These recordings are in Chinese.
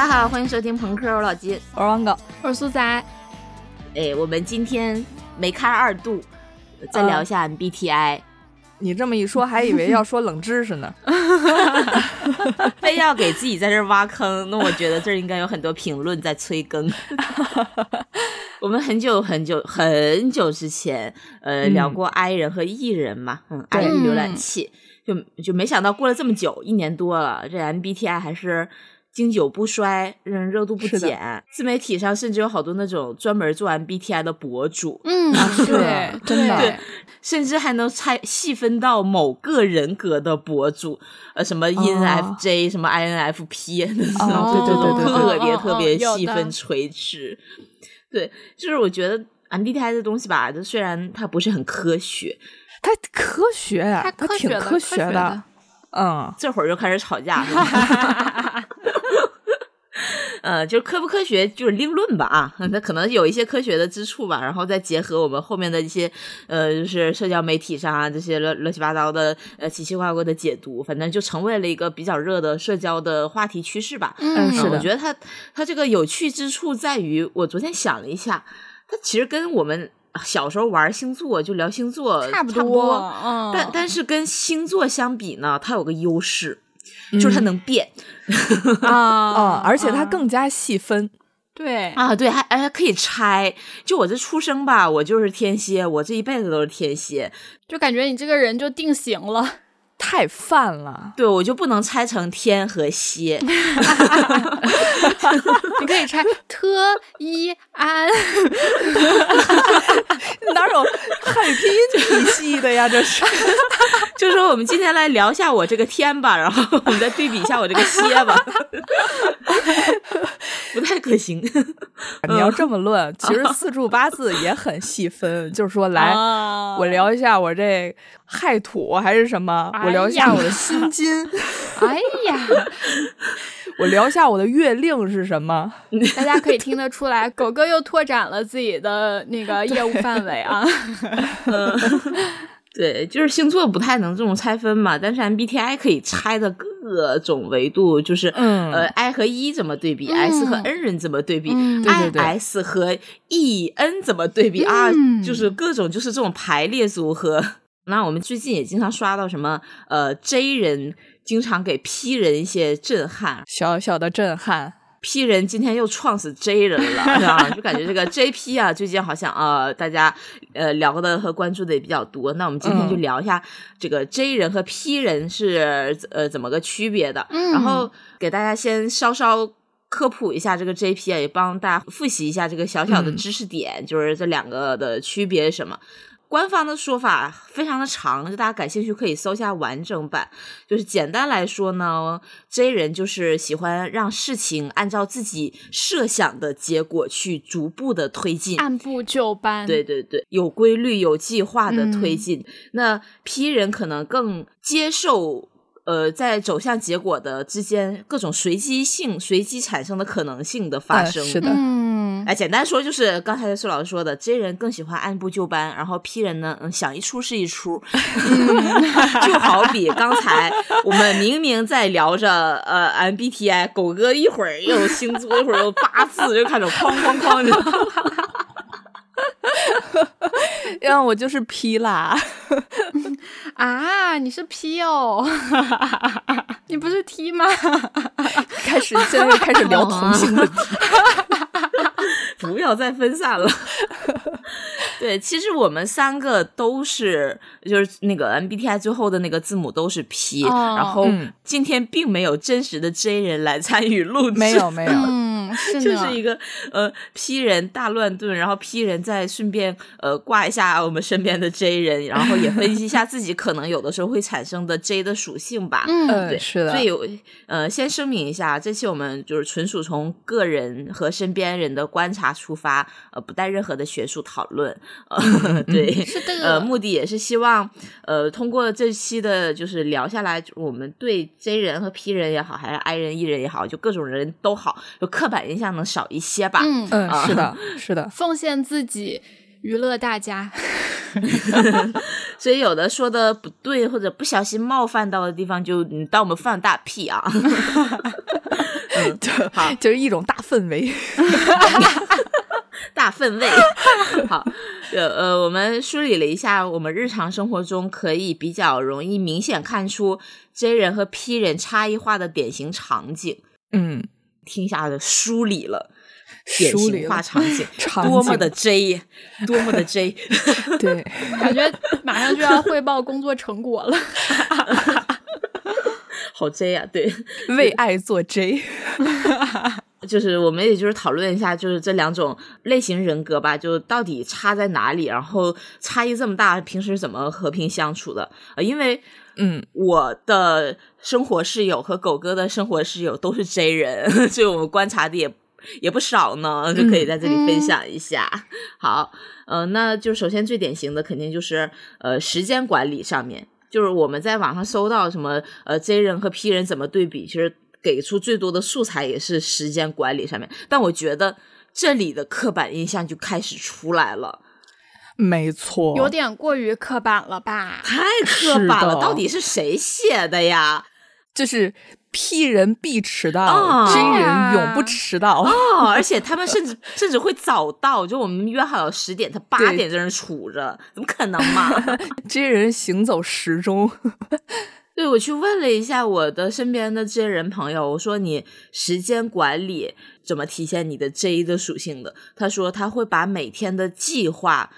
大家好，欢迎收听朋克，我老金，我是王狗，我是苏仔。哎，我们今天没开二度，再聊一下 MBTI。你这么一说，还以为要说冷知识呢。非要给自己在这挖坑，那我觉得这儿应该有很多评论在催更。我们很久很久很久之前，呃，聊过 I 人和 E 人嘛，嗯，I 人浏览器，就就没想到过了这么久，一年多了，这 MBTI 还是。经久不衰，嗯，热度不减。自媒体上甚至有好多那种专门做 MBTI 的博主，嗯，对，真的，对，甚至还能拆细分到某个人格的博主，呃，什么 INFJ，什么 INFP，对对对对，特别特别细分垂直。对，就是我觉得 MBTI 这东西吧，就虽然它不是很科学，它科学呀，它挺科学的。嗯，这会儿就开始吵架。呃，就是科不科学就是另论吧啊，那可能有一些科学的之处吧，然后再结合我们后面的一些呃，就是社交媒体上啊这些乱乱七八糟的呃奇奇怪怪的解读，反正就成为了一个比较热的社交的话题趋势吧。嗯，是的，我觉得它它这个有趣之处在于，我昨天想了一下，它其实跟我们小时候玩星座就聊星座差不多，但但是跟星座相比呢，它有个优势。就是它能变啊，而且它更加细分。对啊，对，还还可以拆。就我这出生吧，我就是天蝎，我这一辈子都是天蝎，就感觉你这个人就定型了。太泛了，对我就不能拆成天和蝎，你可以拆特一安，哪有汉语拼音体系的呀？这是，就说我们今天来聊一下我这个天吧，然后我们再对比一下我这个蝎吧，不太可行。你要这么论，其实四柱八字也很细分，就是说，来，我聊一下我这亥土还是什么。我聊一下我的心 金，哎呀，我聊一下我的月令是什么？大家可以听得出来，狗哥又拓展了自己的那个业务范围啊。对，就是星座不太能这种拆分嘛，但是 MBTI 可以拆的各种维度，就是呃，I 和 E 怎么对比，S 和 N 人怎么对比，IS 和 EN 怎么对比啊？就是各种就是这种排列组合。那我们最近也经常刷到什么呃 J 人经常给 P 人一些震撼，小小的震撼。P 人今天又撞死 J 人了，啊，就感觉这个 JP 啊，最近好像啊，大家呃聊的和关注的也比较多。那我们今天就聊一下这个 J 人和 P 人是呃怎么个区别的，然后给大家先稍稍科普一下这个 JP 啊，也帮大家复习一下这个小小的知识点，就是这两个的区别什么。官方的说法非常的长，就大家感兴趣可以搜一下完整版。就是简单来说呢，J 人就是喜欢让事情按照自己设想的结果去逐步的推进，按部就班。对对对，有规律、有计划的推进。那 P 人可能更接受。呃，在走向结果的之间，各种随机性、随机产生的可能性的发生，是的，嗯，哎，简单说就是刚才苏老师说的，J 人更喜欢按部就班，然后 P 人呢，嗯，想一出是一出，就好比刚才我们明明在聊着呃 MBTI，狗哥一会儿又星座，一会儿又八字，就开始哐哐哐的。因为我就是 P 啦，啊，你是 P 哦，你不是 T 吗？开始现在又开始聊同性问题，不要再分散了。对，其实我们三个都是，就是那个 MBTI 最后的那个字母都是 P，然后今天并没有真实的 J 人来参与录制，没有没有，嗯，就是一个呃 P 人大乱炖，然后 P 人再顺便呃挂一下我们身边的 J 人，然后也分析一下自己可能有的时候会产生的 J 的属性吧，嗯，对，是的，所以呃先声明一下，这期我们就是纯属从个人和身边人的观察出发，呃，不带任何的学术讨论。呃，对，是的，呃，目的也是希望，呃，通过这期的，就是聊下来，我们对 J 人和 P 人也好，还是 I 人、E 人也好，就各种人都好，就刻板印象能少一些吧。嗯嗯，是的，是的，奉献自己，娱乐大家。所以有的说的不对，或者不小心冒犯到的地方，就你当我们放大屁啊。嗯好，就是一种大氛围。大氛围。好，呃呃，我们梳理了一下，我们日常生活中可以比较容易明显看出 J 人和 P 人差异化的典型场景。嗯，听下的梳理了典型化场景，场景多么的 J，多么的 J。对，感觉马上就要汇报工作成果了。好 J 啊，对，为爱做 J。就是我们也就是讨论一下，就是这两种类型人格吧，就到底差在哪里，然后差异这么大，平时怎么和平相处的？呃，因为嗯，我的生活室友和狗哥的生活室友都是 J 人，所以我们观察的也也不少呢，就可以在这里分享一下。好，呃，那就首先最典型的肯定就是呃时间管理上面，就是我们在网上搜到什么呃 J 人和 P 人怎么对比，其实给出最多的素材也是时间管理上面，但我觉得这里的刻板印象就开始出来了，没错，有点过于刻板了吧？太刻板了，到底是谁写的呀？就是 P 人必迟到、哦 j 人永不迟到。哦，而且他们甚至甚至会早到，就我们约好了十点，他八点在那杵着，怎么可能嘛？J 人行走时钟。对，我去问了一下我的身边的这些人朋友，我说你时间管理怎么体现你的 J 的属性的？他说他会把每天的计划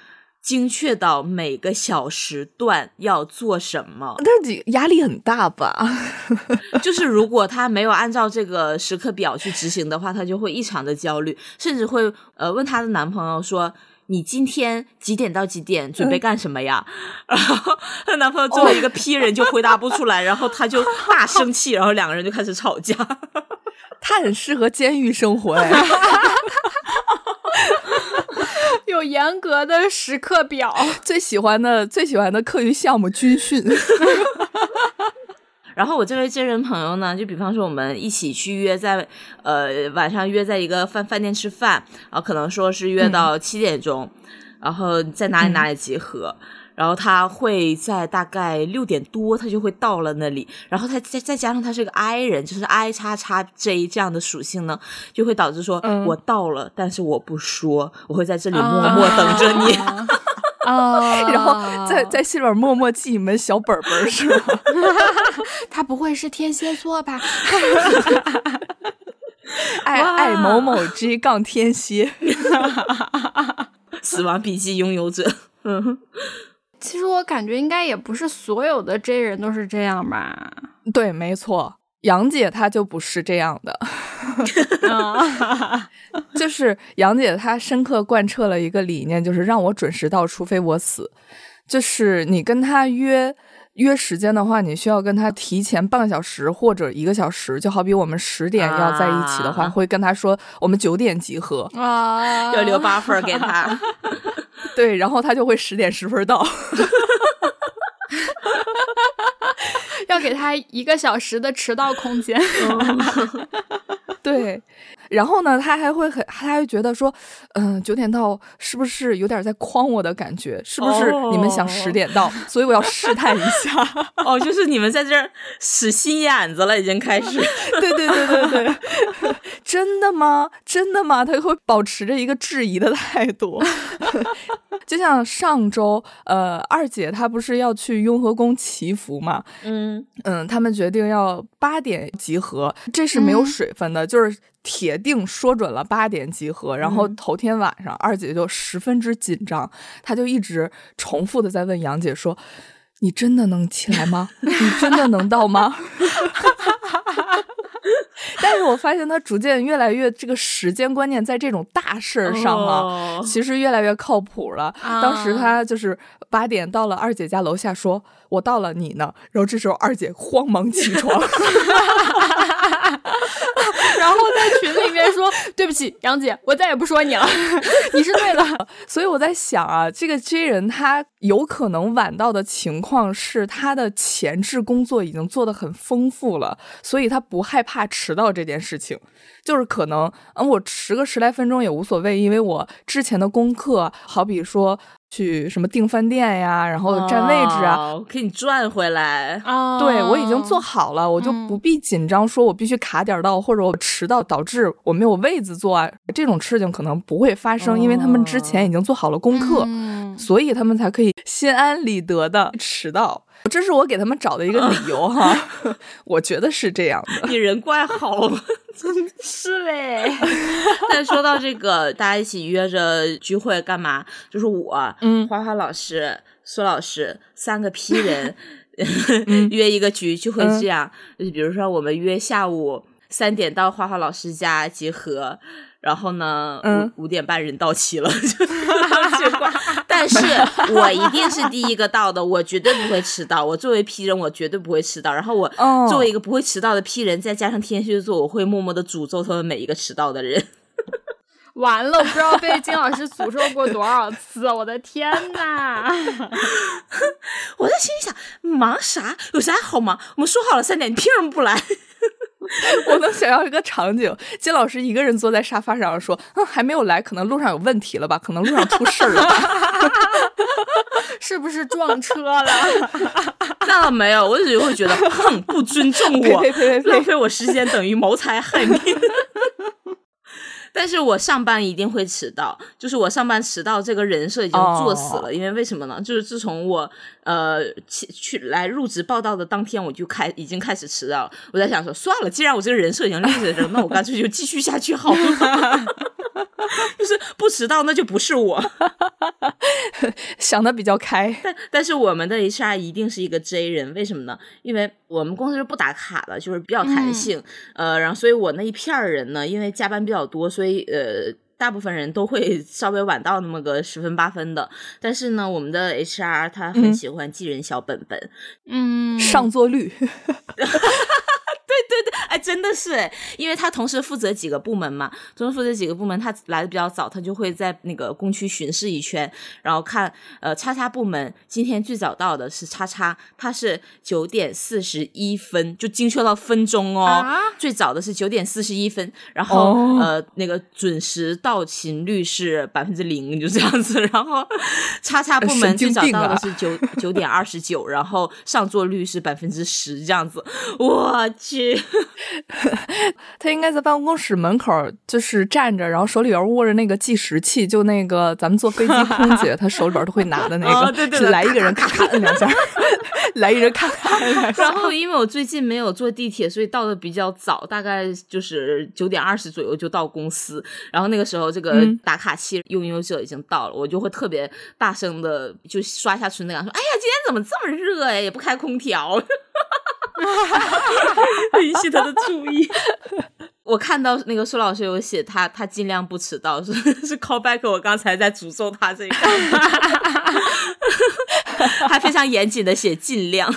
精确到每个小时段要做什么，但是压力很大吧？就是如果他没有按照这个时刻表去执行的话，他就会异常的焦虑，甚至会呃问她的男朋友说。你今天几点到几点准备干什么呀？然后她男朋友作为一个 P 人就回答不出来，然后他就大生气，然后两个人就开始吵架。他很适合监狱生活哎。有严格的时刻表，最喜欢的最喜欢的课余项目军训。然后我这位真人朋友呢，就比方说我们一起去约在呃晚上约在一个饭饭店吃饭，然后可能说是约到七点钟，然后在哪里哪里集合。然后他会在大概六点多，他就会到了那里。然后他再再加上他是个 I 人，就是 I 叉叉 J 这样的属性呢，就会导致说、嗯我到了，但是我不说，我会在这里默默等着你。啊 然后在在心里边默默记你们小本本儿是吗？他不会是天蝎座吧？爱哇爱某某 J 杠天蝎。死亡笔记拥有者，嗯，其实我感觉应该也不是所有的 J 人都是这样吧？对，没错，杨姐她就不是这样的。啊，就是杨姐她深刻贯彻了一个理念，就是让我准时到，除非我死。就是你跟她约约时间的话，你需要跟他提前半个小时或者一个小时。就好比我们十点要在一起的话，啊会跟他说我们九点集合，啊，要留 buffer 给他。对，然后他就会十点十分到。要给他一个小时的迟到空间。对，然后呢，他还会很，他还会觉得说，嗯、九点到是不是有点在诓我的感觉？是不是你们想十点到，所以我要试探一下？哦，就是你们在这儿使心眼子了，已经开始。对对对对对，真的吗？真的吗？他会保持着一个质疑的态度。就像上周，呃，二姐她不是要去雍和宫祈福嘛？嗯，嗯，他们决定要八点集合，这是没有嗯水分的，就是铁定说准了八点集合。然后嗯头天晚上，二姐就十分之紧张，她就一直重复的在问杨姐说：“你真的能起来吗？你真的能到吗？” 但是我发现她逐渐越来越这个时间观念在这种大事儿上啊，哦其实越来越靠谱了。当时啊他就是八点到了二姐家楼下说，我到了，你呢？然后这时候二姐慌忙起床，然后在群里面说：“对不起，杨姐，我再也不说你了，你是对的。所以我在想啊，这个 J 人他有可能晚到的情况是他的前置工作已经做得很丰富了，所以他不害怕迟到这件事情。就是可能，嗯，我迟个十来分钟也无所谓，因为我之前的功课，好比说去什么订饭店呀，然后占位置啊，哦给你赚回来。啊，对我已经做好了，我就嗯不必紧张，说我必须卡点儿到，或者我迟到导致我没有位子坐啊，这种事情可能不会发生，因为他们之前已经做好了功课，嗯所以他们才可以心安理得的迟到。这是我给他们找的一个理由哈，我觉得是这样的。你人怪好，是嘞，但说到这个，大家一起约着聚会干嘛？就是我，嗯花花老师、苏老师三个批人、约一个局，就会这样。就是比如说，我们约下午三点到花花老师家集合。然后呢，嗯五五点半人到齐了，就结果，但是我一定是第一个到的，我绝对不会迟到。我作为 P 人，我绝对不会迟到。然后我哦作为一个不会迟到的 P 人，再加上天蝎座，我会默默的诅咒他们每一个迟到的人。完了，我不知道被金老师诅咒过多少次，我的天呐！我在心里想，忙啥？有啥好忙？我们说好了三点，你凭什么不来？我能想象一个场景，金老师一个人坐在沙发上说：“嗯，还没有来，可能路上有问题了吧？可能路上出事儿了吧 是不是撞车了？那倒没有，我只会觉得，哼，不尊重 我，呸呸呸呸呸浪费我时间等于谋财害命。但是我上班一定会迟到，就是我上班迟到这个人设已经作死了。哦因为为什么呢？就是自从我呃去去来入职报道的当天，我就开已经开始迟到了。我在想说，算了，既然我这个人设已经立在这儿，那我干脆就继续下去好了。就是不迟到，那就不是我。”想的比较开。但但是我们的 HR 一定是一个 J 人，为什么呢？因为我们公司是不打卡的，就是比较弹性，呃，然后所以我那一片儿人呢，因为加班比较多，所以呃。大部分人都会 稍微晚到那么个十分八分的，但是呢，我们的 HR 他很嗯。喜欢记人小本本，嗯，上座率，哎，真的是哎，因为他同时负责几个部门嘛，同时负责几个部门，他来的比较早，他就会在那个工区巡视一圈，然后看呃叉叉部门今天最早到的是叉叉，他是九点四十一分，就精确到分钟哦，啊最早的是九点四十一分，然后、哦呃那个准时到勤率是百分之零，就这样子，然后 叉叉部门最早到的是九九点二十九，然后上座率是百分之十这样子，我去。他应该在办公室门口就是站着，然后手里边握着那个计时器，就那个咱们坐飞机空姐 她手里边都会拿的那个，哦对对对来一个人咔咔摁两下，来一人咔咔摁两下。然后因为我最近没有坐地铁，所以到的比较早，大概就是九点二十左右就到公司。然后那个时候，这个嗯打卡器用优者已经到了，我就会特别大声的就刷下存在感，说：“哎呀，今天怎么这么热哎，也不开空调。” 引起他的注意。我看到那个苏老师有写他，他尽量不迟到，是 是 callback。我刚才在诅咒他这个，还非常严谨的写尽量。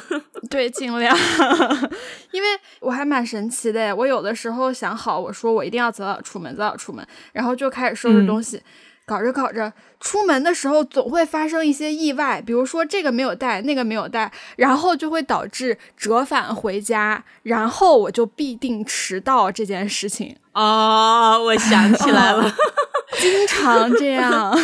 对，尽量，因为我还蛮神奇的。我有的时候想好，我说我一定要早早出门，早早出门，然后就开始收拾东西，搞着搞着，出门的时候总会发生一些意外，比如说这个没有带，那个没有带，然后就会导致折返回家，然后我就必定迟到这件事情，哦，我想起来了，经常这样。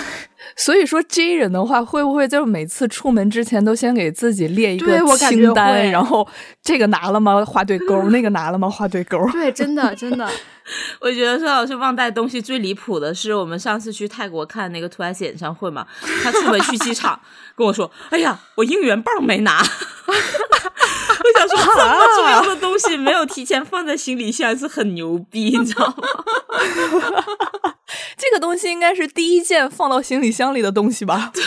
所以说 J 人的话，会不会就是每次出门之前都先给自己列一个清单，然后这个拿了吗？画对勾，那个拿了吗？画对勾。对，真的真的，我觉得孙老师忘带东西最离谱的是，我们上次去泰国看那个 Twice 演唱会嘛，他出门去机场 跟我说：“哎呀，我应援棒没拿。”我想说，这么重要的东西没有提前放在行李箱是很牛逼，你知道吗？这个东西应该是第一件放到行李箱里的东西吧？对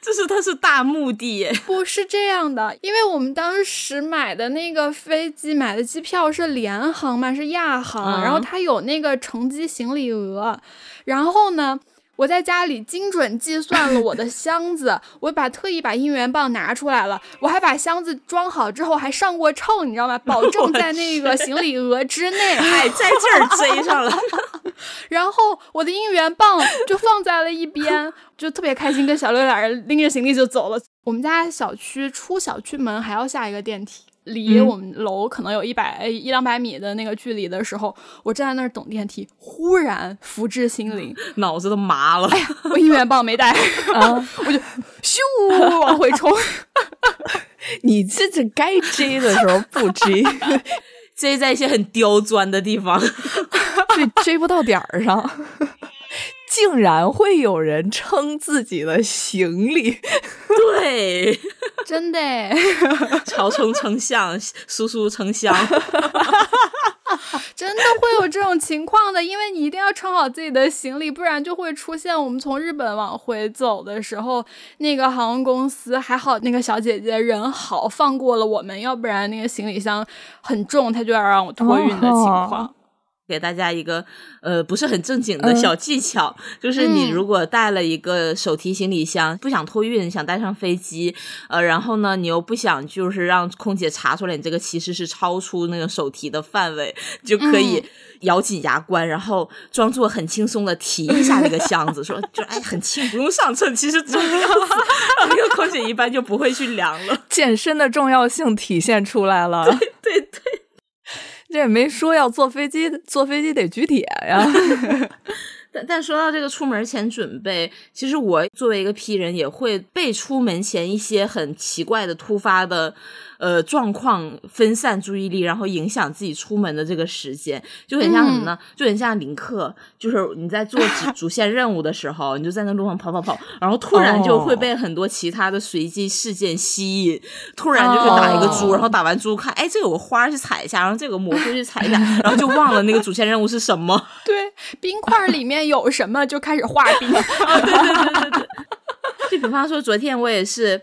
就是它是大目的耶。不是这样的，因为我们当时买的那个飞机买的机票是联航嘛，是亚航，嗯然后它有那个乘机行李额，然后呢。我在家里精准计算了我的 箱子，我把特意把应援棒拿出来了，我还把箱子装好之后还上过秤，你知道吗？保证在那个行李额之内。哎，在这儿 追上了，然后我的应援棒就放在了一边，就特别开心，跟小六俩人拎着行李就走了。我们家小区出小区门还要下一个电梯，离我们楼可能有一百一两百米的那个距离的时候，我站在那儿等电梯，忽然福至心灵，脑子都麻了。哎呀，我应援棒没带，我就咻往回冲。你这这该追的时候不追，追在一些很刁钻的地方，对，追不到点儿上。竟然会有人称自己的行李，对，真的，曹冲称象，叔叔称香，真的会有这种情况的，因为你一定要称好自己的行李，不然就会出现我们从日本往回走的时候，那个航空公司还好，那个小姐姐人好，放过了我们，要不然那个行李箱很重，她就要让我托运的情况。给大家一个呃不是很正经的小技巧，就是你如果带了一个手提行李箱，不想托运，想带上飞机，呃，然后呢，你又不想就是让空姐查出来你这个其实是超出那个手提的范围，就可以咬紧牙关，然后装作很轻松的提一下那个箱子，说 就哎很轻，不用上秤，其实重要。那个空姐一般就不会去量了，健身的重要性体现出来了。对对对。这也没说要坐飞机，坐飞机得举铁呀。但但说到这个出门前准备，其实我作为一个 P 人，也会被出门前一些很奇怪的突发的。呃，状况分散注意力，然后影响自己出门的这个时间，就很像什么呢？就很像林克，就是你在做主 主线任务的时候，你就在那路上跑跑跑，然后突然就会被很多其他的随机事件吸引，突然就是打一个猪，然后打完猪看，哎，这有个花去踩一下，然后这个蘑菇去踩一下，然后就忘了那个主线任务是什么。对，冰块里面有什么就开始画冰。对对对对对，就比方说昨天我也是。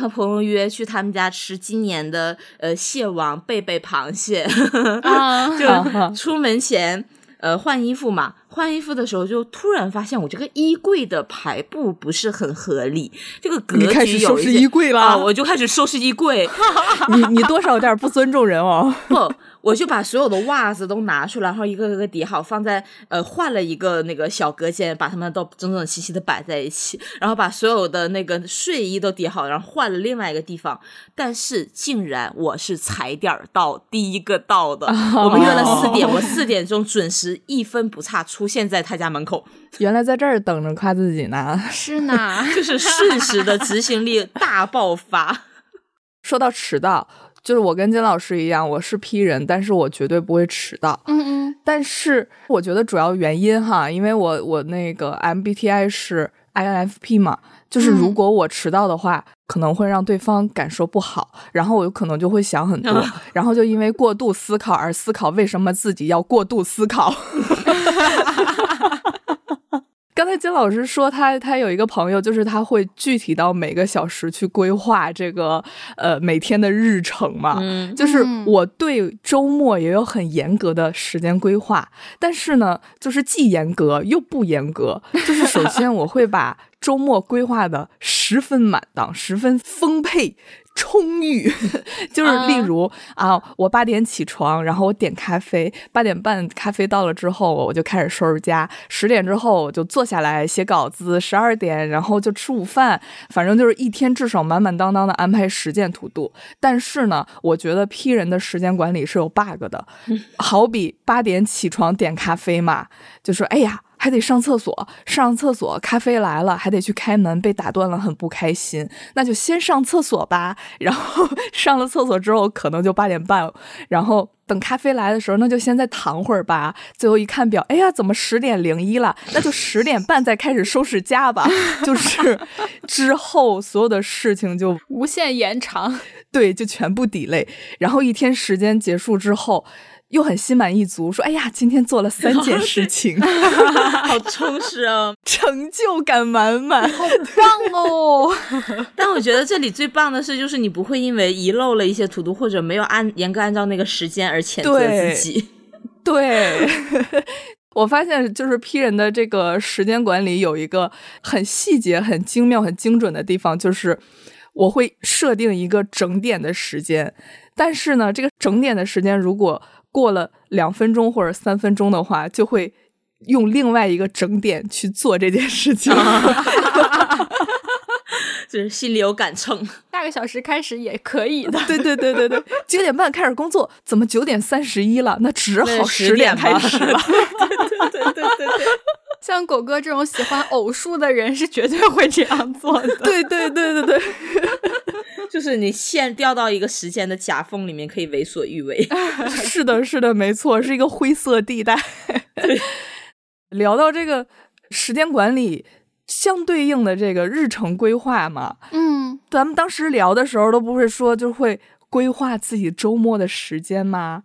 和朋友约去他们家吃今年的呃蟹王贝贝螃蟹，就出门前呃换衣服嘛，换衣服的时候就突然发现我这个衣柜的排布不是很合理，这个格局开始收拾衣柜了，我就开始收拾衣柜，你你多少有点不尊重人哦，不。我就把所有的袜子都拿出来，然后一个个叠好，放在呃换了一个那个小隔间，把它们都整整齐齐的摆在一起，然后把所有的那个睡衣都叠好，然后换了另外一个地方。但是竟然我是踩点到，第一个到的。我们约了四点，我四点钟准时一分不差出现在他家门口。原来在这儿等着夸自己呢，是呢，就是瞬时的执行力大爆发。说到迟到。就是我跟金老师一样，我是 P 人，但是我绝对不会迟到。嗯嗯。但是我觉得主要原因哈，因为我我那个 MBTI 是 INFP 嘛，就是如果我迟到的话，可能会让对方感受不好，然后我有可能就会想很多，然后就因为过度思考而思考为什么自己要过度思考。刚才金老师说他他有一个朋友，就是他会具体到每个小时去规划这个呃每天的日程嘛。嗯，就是我对周末也有很严格的时间规划，但是呢，就是既严格又不严格。就是首先我会把周末规划的十分满当，十分丰沛。充裕，就是例如啊，我八点起床，然后我点咖啡，八点半咖啡到了之后，我就开始收拾家，十点之后我就坐下来写稿子，十二点然后就吃午饭，反正就是一天至少满满当当的安排十件图度。但是呢，我觉得 P 人的时间管理是有 bug 的，好比八点起床点咖啡嘛，就说哎呀。还得上厕所，上厕所，咖啡来了，还得去开门，被打断了，很不开心。那就先上厕所吧。然后 上了厕所之后，可能就八点半。然后等咖啡来的时候，那就先再躺会儿吧。最后一看表，哎呀，怎么十点零一了？那就十点半再开始收拾家吧。就是 之后所有的事情就无限延长，对，就全部抵累。然后一天时间结束之后。又很心满意足，说：“哎呀，今天做了三件事情，好充实啊，成就感满满，好棒哦！但我觉得这里最棒的是，就是你不会因为遗漏了一些图图或者没有按严格按照那个时间而谴责自己。对，我发现就是 P 人的这个时间管理有一个很细节、很精妙、很精准的地方，就是我会设定一个整点的时间，但是呢，这个整点的时间如果过了两分钟或者三分钟的话，就会用另外一个整点去做这件事情。就是心里有杆秤。下个小时开始也可以的。对对对对对，九点半开始工作，怎么九点三十一了？那只好十点开始 了。对对对对对。像狗哥这种喜欢偶数的人是绝对会这样做的。对对对对对，就是你线掉到一个时间的夹缝里面，可以为所欲为。是的，是的，没错，是一个灰色地带。聊到这个时间管理，相对应的这个日程规划嘛，嗯，咱们当时聊的时候都不会说就会规划自己周末的时间吗？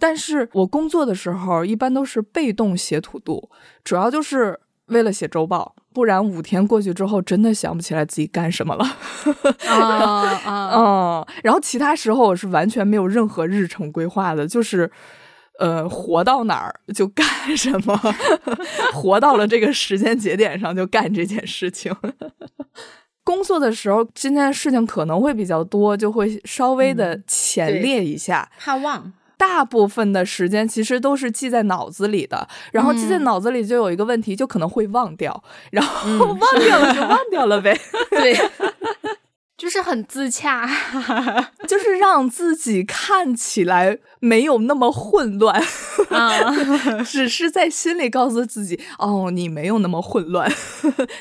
但是我工作的时候一般都是被动写土度，主要就是为了写周报，不然五天过去之后真的想不起来自己干什么了。啊啊，嗯，然后其他时候我是完全没有任何日程规划的，就是呃，活到哪儿就干什么，活到了这个时间节点上就干这件事情。工作的时候，今天的事情可能会比较多，就会稍微的前列一下，怕忘。大部分的时间其实都是记在脑子里的，然后记在脑子里就有一个问题，就可能会忘掉，然后 忘掉了就忘掉了呗。对，就是很自洽，就是让自己看起来没有那么混乱，只是在心里告诉自己，哦，你没有那么混乱，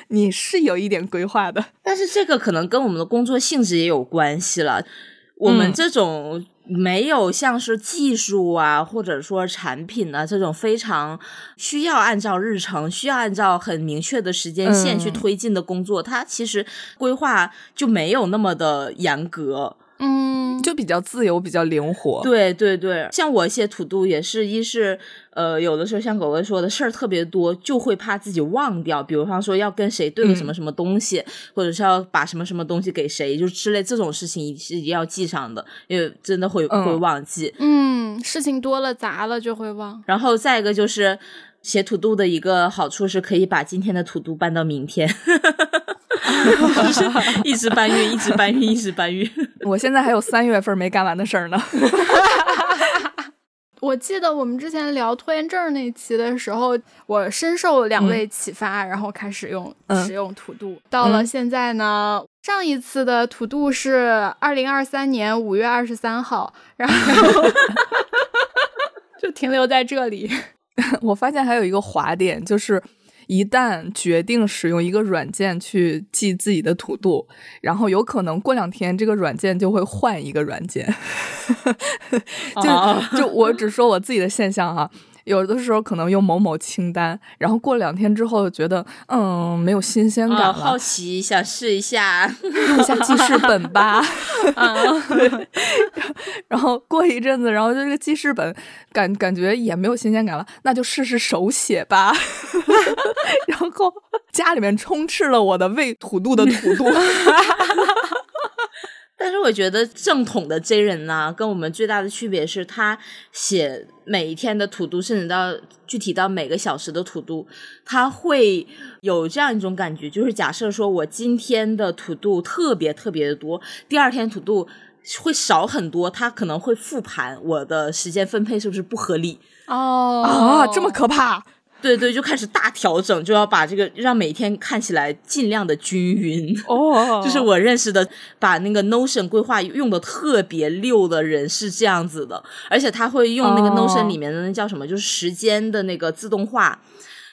你是有一点规划的。但是这个可能跟我们的工作性质也有关系了，我们这种。没有像是技术啊，或者说产品啊这种非常需要按照日程、需要按照很明确的时间线去推进的工作，它其实规划就没有那么的严格。嗯，就比较自由，比较灵活。对对对，像我写土度也是一是，呃，有的时候像狗哥说的事儿特别多，就会怕自己忘掉。比方说要跟谁对个什么什么东西，或者是要把什么什么东西给谁，就之类这种事情是一定要记上的，因为真的会会忘记。嗯，事情多了杂了就会忘。然后再一个就是写土度的一个好处是可以把今天的土度搬到明天。一直搬运，一直搬运，一直搬运。我现在还有三月份没干完的事儿呢。我记得我们之前聊拖延症那期的时候，我深受两位启发，然后开始用使用土度。到了现在呢，上一次的土度是二零二三年五月二十三号，然后就停留在这里。我发现还有一个滑点，就是。一旦决定使用一个软件去记自己的土度，然后有可能过两天这个软件就会换一个软件。就就我只说我自己的现象哈。有的时候可能用某某清单，然后过两天之后觉得嗯没有新鲜感了，好奇想试一下。用一下记事本吧，然后过一阵子，然后就这个记事本感感觉也没有新鲜感了，那就试试手写吧，然后家里面充斥了我的未土度的土度。但是我觉得正统的 J 人呢，跟我们最大的区别是他写每一天的土度，甚至到具体到每个小时的土度，他会有这样一种感觉，就是假设说我今天的土度特别特别的多，第二天土度会少很多，他可能会复盘我的时间分配是不是不合理哦啊，这么可怕。对对，就开始大调整，就要把这个让每天看起来尽量的均匀。哦，就是我认识的把那个 Notion 规划用的特别溜的人是这样子的，而且他会用那个 Notion 里面的那叫什么，就是时间的那个自动化。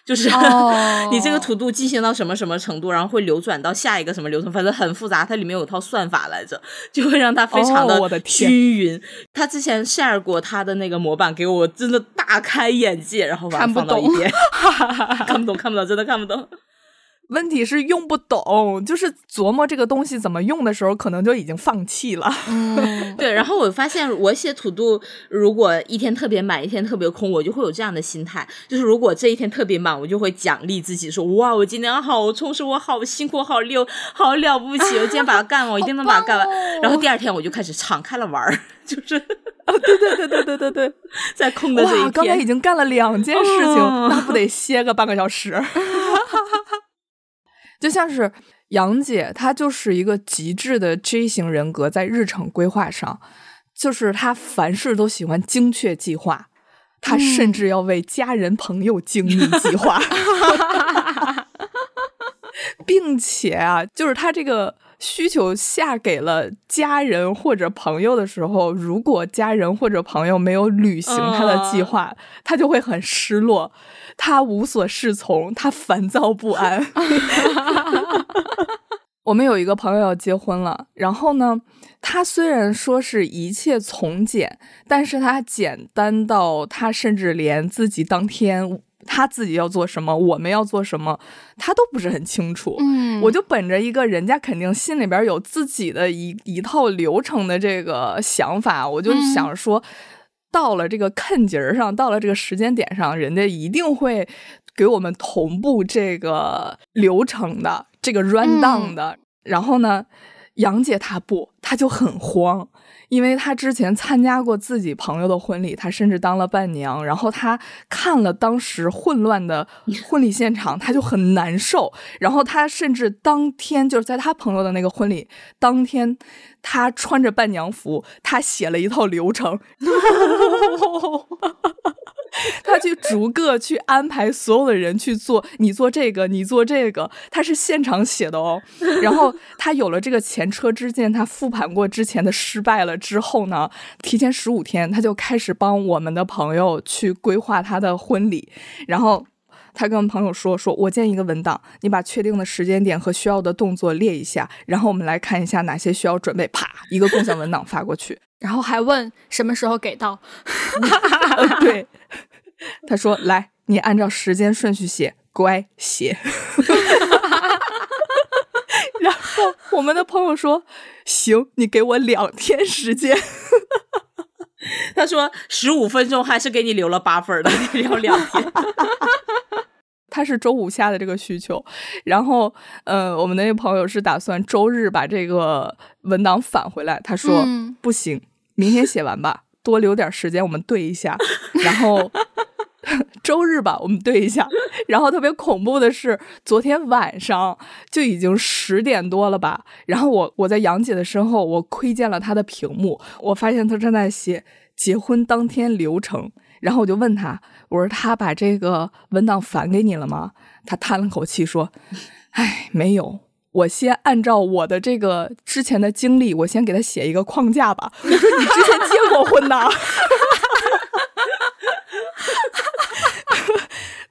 就是 你这个土度进行到什么什么程度，然后会流转到下一个什么流程，反正很复杂。它里面有套算法来着，就会让它非常的均匀。他之前 share 过他的那个模板给我，真的大开眼界。然后把它放到一边，看不懂，看不懂，真的看不懂。问题是用不懂，就是琢磨这个东西怎么用的时候，可能就已经放弃了。嗯，对。然后我发现，我写土度，如果一天特别满，一天特别空，我就会有这样的心态：，就是如果这一天特别满，我就会奖励自己说：“哇，我今天好充实，我好辛苦，好溜，好了不起！我今天把它干完，我一定能把它干完。”然后第二天我就开始敞开了玩儿，就是啊，对对对对对对对，在空的这一天，刚才已经干了两件事情，那不得歇个半个小时？就像是杨姐，她就是一个极致的 J 型人格，在日程规划上，就是她凡事都喜欢精确计划，她甚至要为家人朋友精密计划。并且啊，就是她这个需求下给了家人或者朋友的时候，如果家人或者朋友没有履行他的计划，他就会很失落，他无所适从，他烦躁不安。我们有一个朋友要结婚了，然后呢，他虽然说是一切从简，但是他简单到他甚至连自己当天他自己要做什么，我们要做什么，他都不是很清楚。嗯，我就本着一个人家肯定心里边有自己的一一套流程的这个想法，我就想说，到了这个坎节儿上，到了这个时间点上，人家一定会给我们同步这个流程的。这个 run down 的，然后呢，杨姐她不，她就很慌，因为他之前参加过自己朋友的婚礼，他甚至当了伴娘，然后他看了当时混乱的 婚礼现场，他就很难受，然后他甚至当天就是在他朋友的那个婚礼当天，他穿着伴娘服，他写了一套流程。他去逐个去安排所有的人去做，你做这个，你做这个，他是现场写的哦。然后他有了这个前车之鉴，他复盘过之前的失败了之后呢，提前十五天他就开始帮我们的朋友去规划他的婚礼。然后他跟朋友说：“说我建一个文档，你把确定的时间点和需要的动作列一下，然后我们来看一下哪些需要准备。”啪，一个共享文档发过去，然后还问什么时候给到。对。他说：“来，你按照时间顺序写，乖写。”然后我们的朋友说：“行，你给我两天时间。”他说：“十五分钟还是给你留了八分的，你要两天。”他是周五下的这个需求，然后，呃，我们那个朋友是打算周日把这个文档返回来。他说：“不行，明天写完吧，多留点时间，我们对一下。”然后。周日吧，我们对一下。然后特别恐怖的是，昨天晚上就已经十点多了吧。然后我我在杨姐的身后，我窥见了她的屏幕，我发现她正在写结婚当天流程。然后我就问她，我说她把这个文档返给你了吗？她叹了口气说：“哎，没有。我先按照我的这个之前的经历，我先给她写一个框架吧。”我说：“你之前结过婚呐？”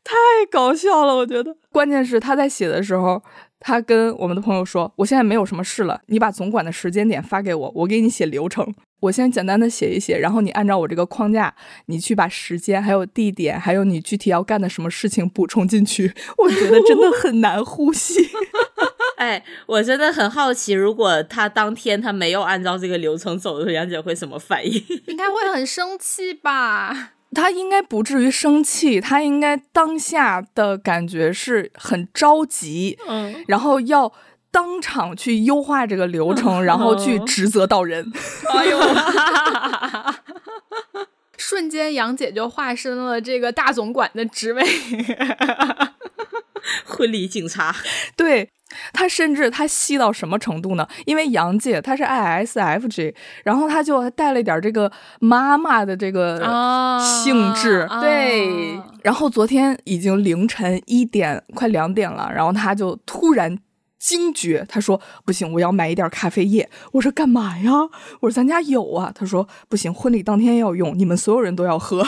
太搞笑了，我觉得。关键是他在写的时候，他跟我们的朋友说：“我现在没有什么事了，你把总管的时间点发给我，我给你写流程。我先简单的写一写，然后你按照我这个框架，你去把时间、还有地点、还有你具体要干的什么事情补充进去。”我觉得真的 很难呼吸。哎，我真的很好奇，如果他当天他没有按照这个流程走的时候，杨姐会什么反应？应该会很生气吧。他应该不至于生气，他应该当下的感觉是很着急，嗯，然后要当场去优化这个流程，然后去职责到人。哎呦，瞬间杨姐就化身了这个大总管的职位，婚礼警察，对。他甚至他细到什么程度呢？因为杨姐她是 ISFJ，然后他就带了一点这个妈妈的这个性质，对。然后昨天已经凌晨一点快两点了，然后他就突然惊觉，他说：“不行，我要买一点咖啡液。”我说：“干嘛呀？”我说：“咱家有啊。”他说：“不行，婚礼当天要用，你们所有人都要喝。”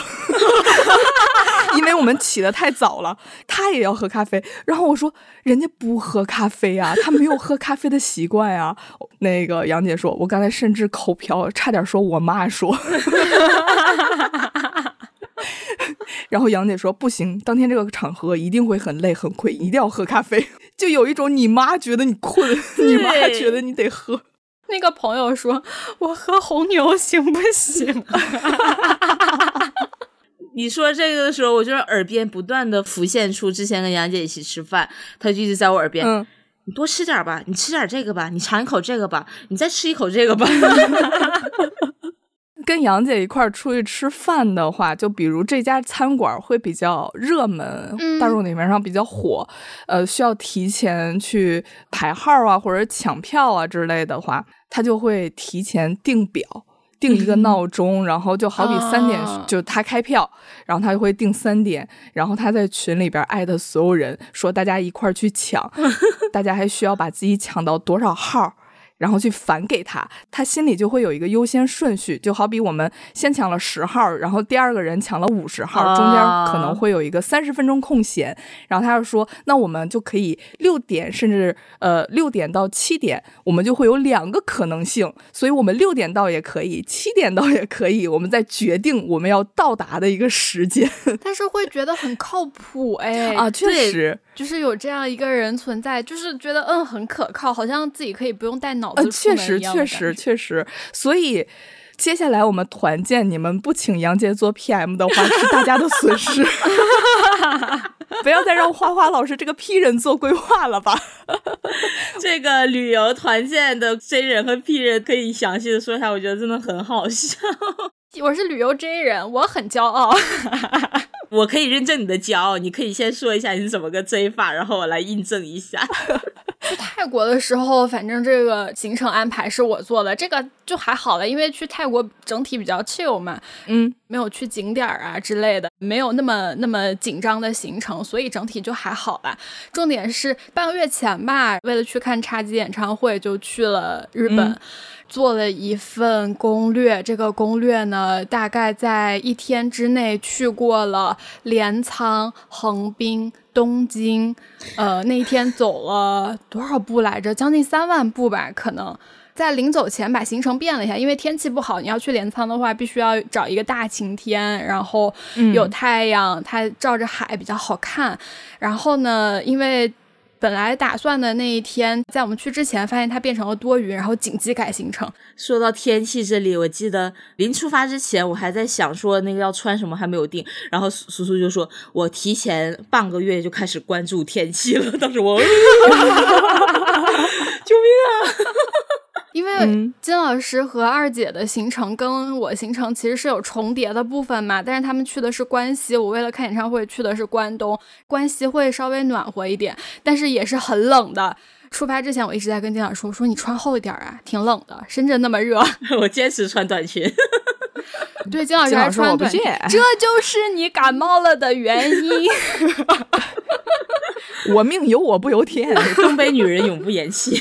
因为我们起的太早了，他也要喝咖啡。然后我说：“人家不喝咖啡啊，他没有喝咖啡的习惯啊。”那个杨姐说：“我刚才甚至口瓢，差点说我妈说。”然后杨姐说：“不行，当天这个场合一定会很累很困，一定要喝咖啡。”就有一种你妈觉得你困，你妈觉得你得喝。那个朋友说：“我喝红牛行不行？” 你说这个的时候，我就是耳边不断的浮现出之前跟杨姐一起吃饭，她就一直在我耳边，嗯你多吃点吧，你吃点这个吧，你尝一口这个吧，你再吃一口这个吧。跟杨姐一块儿出去吃饭的话，就比如这家餐馆会比较热门，大众点评上比较火，呃，需要提前去排号啊，或者抢票啊之类的话，他就会提前订表。定一个闹钟，然后就好比三点啊就他开票，然后他就会定三点，然后他在群里边艾特所有人说大家一块儿去抢，大家还需要把自己抢到多少号。然后去返给他，他心里就会有一个优先顺序，就好比我们先抢了十号，然后第二个人抢了五十号，中间可能会有一个三十分钟空闲，然后他就说，那我们就可以六点甚至呃六点到七点，我们就会有两个可能性，所以我们六点到也可以，七点到也可以，我们再决定我们要到达的一个时间。但是会觉得很靠谱哎啊，确实，就是有这样一个人存在，就是觉得嗯很可靠，好像自己可以不用带脑呃，子出确实门一样的确实确实，所以。接下来我们团建，你们不请杨杰做 PM 的话，是大家的损失。不要再让花花老师这个 P 人做规划了吧？这个旅游团建的 J 人和 P 人可以详细的说一下，我觉得真的很好笑。我是旅游 J 人，我很骄傲。我可以认证你的骄傲，你可以先说一下你是怎么个 J 法，然后我来印证一下。去泰国的时候，反正这个行程安排是我做的，这个就还好了，因为去泰国整体比较 chill 嘛，嗯，没有去景点儿啊之类的，没有那么那么紧张的行程，所以整体就还好吧。重点是半个月前吧，为了去看叉姬演唱会，就去了日本。嗯做了一份攻略，这个攻略呢，大概在一天之内去过了镰仓、横滨、东京，呃，那一天走了多少步来着？将近三万步吧，可能。在临走前把行程变了一下，因为天气不好，你要去镰仓的话，必须要找一个大晴天，然后有太阳，它照着海比较好看。然后呢，因为本来打算的那一天，在我们去之前发现它变成了多云，然后紧急改行程。说到天气这里，我记得临出发之前，我还在想说那个要穿什么还没有定，然后苏苏苏就说我提前半个月就开始关注天气了。当时我，救命啊！因为嗯金老师和二姐的行程跟我行程其实是有重叠的部分嘛，但是他们去的是关西，我为了看演唱会去的是关东。关西会稍微暖和一点，但是也是很冷的。出发之前，我一直在跟金老师说：“我说你穿厚一点啊，挺冷的，深圳那么热。我坚持穿短裙。”对，金老师还穿短裙这就是你感冒了的原因。我命由我不由天。东北女人永不言弃。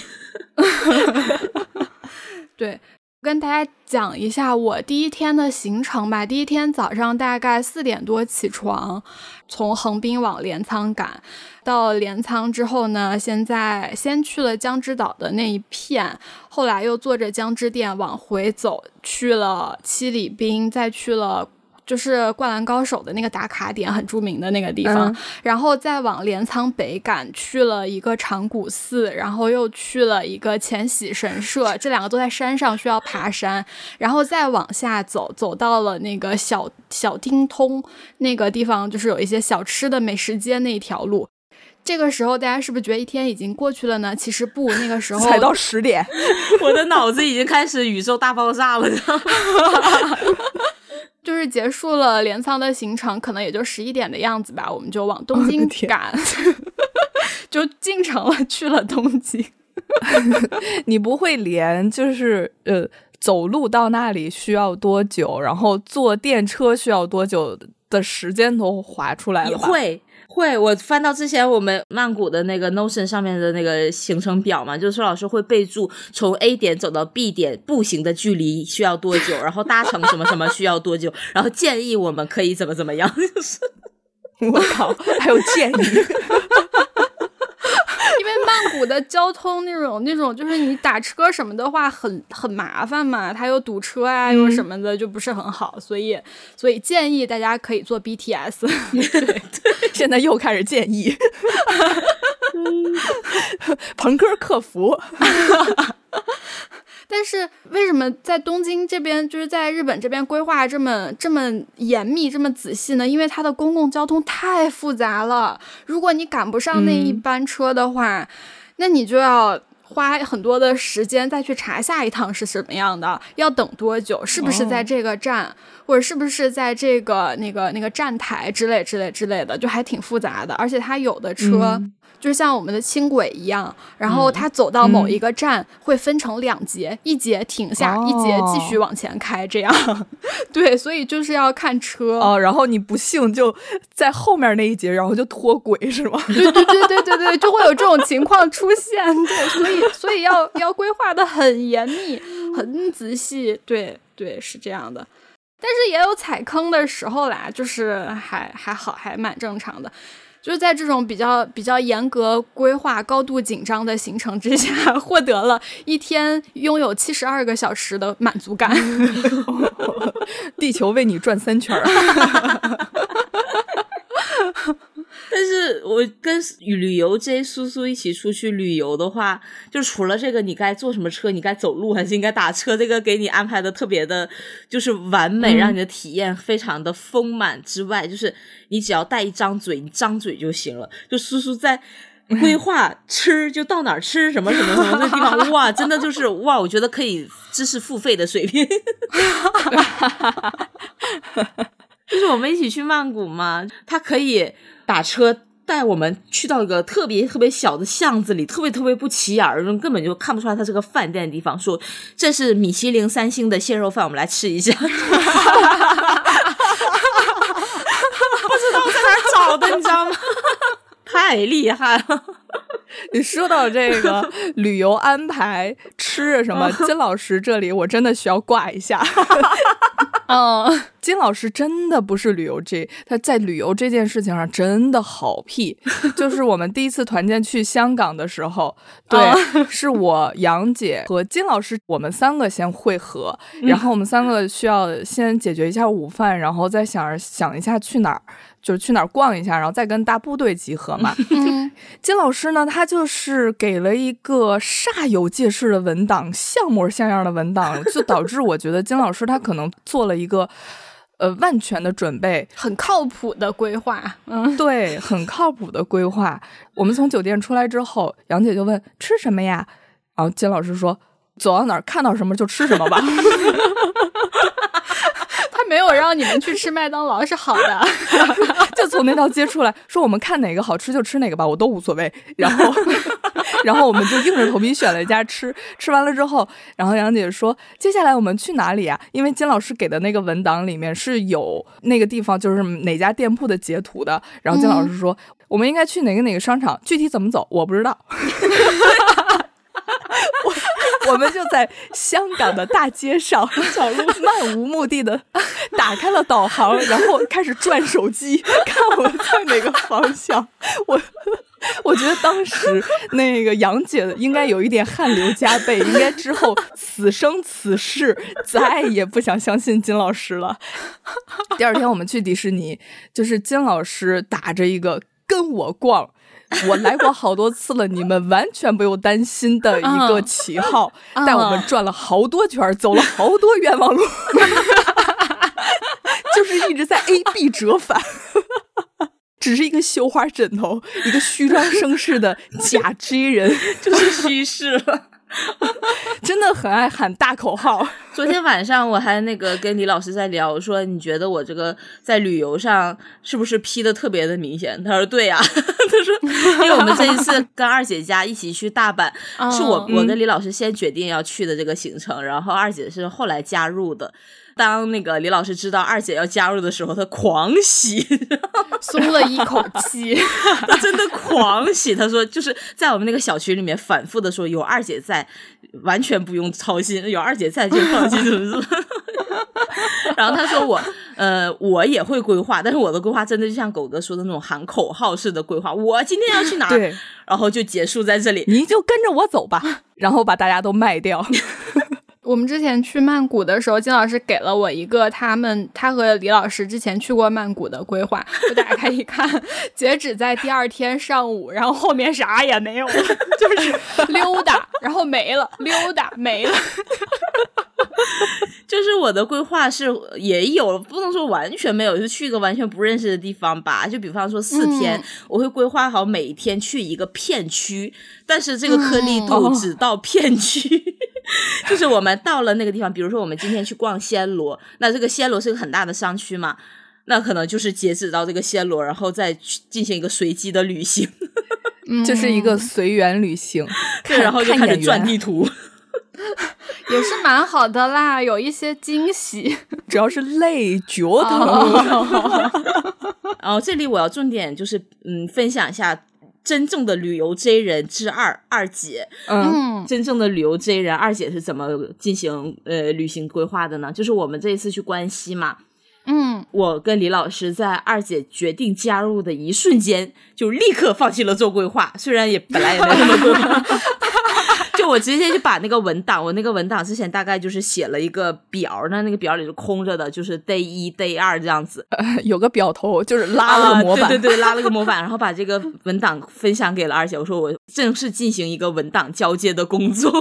对，跟大家讲一下我第一天的行程吧。第一天早上大概四点多起床，从横滨往镰仓赶。到镰仓之后呢，现在先去了江之岛的那一片，后来又坐着江之电往回走，去了七里滨，再去了。就是《灌篮高手》的那个打卡点，很著名的那个地方，嗯然后再往镰仓北赶，去了一个长谷寺，然后又去了一个千禧神社，这两个都在山上，需要爬山，然后再往下走，走到了那个小小町通那个地方，就是有一些小吃的美食街那一条路。这个时候，大家是不是觉得一天已经过去了呢？其实不，那个时候才到十点，我的脑子已经开始宇宙大爆炸了？就是结束了镰仓的行程，可能也就十一点的样子吧，我们就往东京赶，就进城了，去了东京。你不会连就是呃走路到那里需要多久，然后坐电车需要多久的时间都划出来了吧？会会，我翻到之前我们曼谷的那个 Notion 上面的那个行程表嘛，就是说老师会备注从 A 点走到 B 点步行的距离需要多久，然后搭乘什么什么需要多久，然后建议我们可以怎么怎么样，就是。我靠，还有建议，曼谷的交通那种 那种，就是你打车什么的话很很麻烦嘛，它又堵车啊，又什么的就不是很好，所以所以建议大家可以坐 BTS。现在又开始建议，朋克客服，但是为什么在东京这边，就是在日本这边规划这么这么严密、这么仔细呢？因为它的公共交通太复杂了。如果你赶不上那一班车的话，那你就要花很多的时间再去查下一趟是什么样的，要等多久，是不是在这个站，或者是不是在这个那个那个站台之类之类之类的，就还挺复杂的。而且它有的车。就像我们的轻轨一样，然后它走到某一个站会分成两节，一节停下，一节继续往前开，这样。对，所以就是要看车哦。然后你不幸就在后面那一节，然后就脱轨是吗？对对对对对对，就会有这种情况出现。对，所以所以要要规划的很严密、很仔细。对对，是这样的。但是也有踩坑的时候啦，就是还还好，还蛮正常的。就是在这种比较比较严格规划、高度紧张的行程之下，获得了一天拥有七十二个小时的满足感。地球为你转三圈儿。但是我跟旅游 J 苏苏一起出去旅游的话，就除了这个，你该坐什么车，你该走路还是应该打车，这个给你安排的特别的，就是完美，让你的体验非常的丰满之外，就是你只要带一张嘴，你张嘴就行了。就苏苏在规划 吃，就到哪儿吃什么什么什么的地方，哇，真的就是 哇，我觉得可以知识付费的水平。就是我们一起去曼谷嘛，他可以。打车带我们去到一个特别特别小的巷子里，特别特别不起眼儿，根本就看不出来它是个饭店的地方。说这是米其林三星的鲜肉饭，我们来吃一下。不知道在哪儿找的，你知道吗？太厉害了！你说到这个 旅游安排吃什么，金老师这里我真的需要挂一下。嗯，金老师真的不是旅游 J，他在旅游这件事情上真的好屁。就是我们第一次团建去香港的时候，对，是我杨姐和金老师，我们三个先会合，然后我们三个需要先解决一下午饭，然后再想着想一下去哪儿。就是去哪儿逛一下，然后再跟大部队集合嘛。金老师呢，他就是给了一个煞有介事的文档，像模像样的文档，就导致我觉得金老师他可能做了一个呃万全的准备，很靠谱的规划。嗯，对，很靠谱的规划。我们从酒店出来之后，杨姐就问吃什么呀？然后金老师说，走到哪儿看到什么就吃什么吧。没有让你们去吃麦当劳是好的，就从那条街出来说我们看哪个好吃就吃哪个吧，我都无所谓。然后，然后我们就硬着头皮选了一家吃。吃完了之后，然后杨姐说：“接下来我们去哪里啊？”因为金老师给的那个文档里面是有那个地方，就是哪家店铺的截图的。然后金老师说：“我们应该去哪个哪个商场？具体怎么走我不知道。”我我们就在香港的大街上，小路漫无目的的打开了导航，然后开始转手机，看我在哪个方向。我我觉得当时那个杨姐应该有一点汗流浃背，应该之后此生此世再也不想相信金老师了。第二天我们去迪士尼，就是金老师打着一个跟我逛。我来过好多次了，你们完全不用担心的一个旗号，带我们转了好多圈，走了好多冤枉路，就是一直在 A B 折返，只是一个绣花枕头，一个虚张声势的假 J 人，就是虚势了。真的很爱喊大口号。昨天晚上我还那个跟李老师在聊，我说你觉得我这个在旅游上是不是 P 的特别的明显？他说对呀，他说 因为我们这一次跟二姐家一起去大阪，是我我跟李老师先决定要去的这个行程，然后二姐是后来加入的。当那个李老师知道二姐要加入的时候，他狂喜，松了一口气。他真的狂喜，他说就是在我们那个小区里面反复的说有二姐在，完全不用操心，有二姐在就放心，怎么怎么。然后他说我呃我也会规划，但是我的规划真的就像狗哥说的那种喊口号式的规划。我今天要去哪儿，然后就结束在这里，你就跟着我走吧，然后把大家都卖掉。我们之前去曼谷的时候，金老师给了我一个他们他和李老师之前去过曼谷的规划，我打开一看，截止在第二天上午，然后后面啥也没有了，就是溜达，然后没了，溜达没了。就是我的规划是也有，不能说完全没有，就去一个完全不认识的地方吧。就比方说四天，嗯我会规划好每一天去一个片区，但是这个颗粒度嗯只到片区。就是我们到了那个地方，比如说我们今天去逛暹罗，那这个暹罗是个很大的商区嘛，那可能就是截止到这个暹罗，然后再去进行一个随机的旅行，嗯 就是一个随缘旅行，对，然后就开始转地图。也是蛮好的啦，有一些惊喜。主要是累，脚疼。哦然后 这里我要重点就是嗯分享一下真正的旅游 J 人之二二姐，嗯嗯真正的旅游 J 人二姐是怎么进行呃旅行规划的呢？就是我们这一次去关西嘛，嗯，我跟李老师在二姐决定加入的一瞬间，就立刻放弃了做规划，虽然也本来也没那么规划。就我直接就把那个文档，我那个文档之前大概就是写了一个表，那那个表里是空着的，就是 day 一、day 二这样子，有个表头，就是拉了个模板。啊，对对对，拉了个模板，然后把这个文档分享给了二姐，我说我正式进行一个文档交接的工作，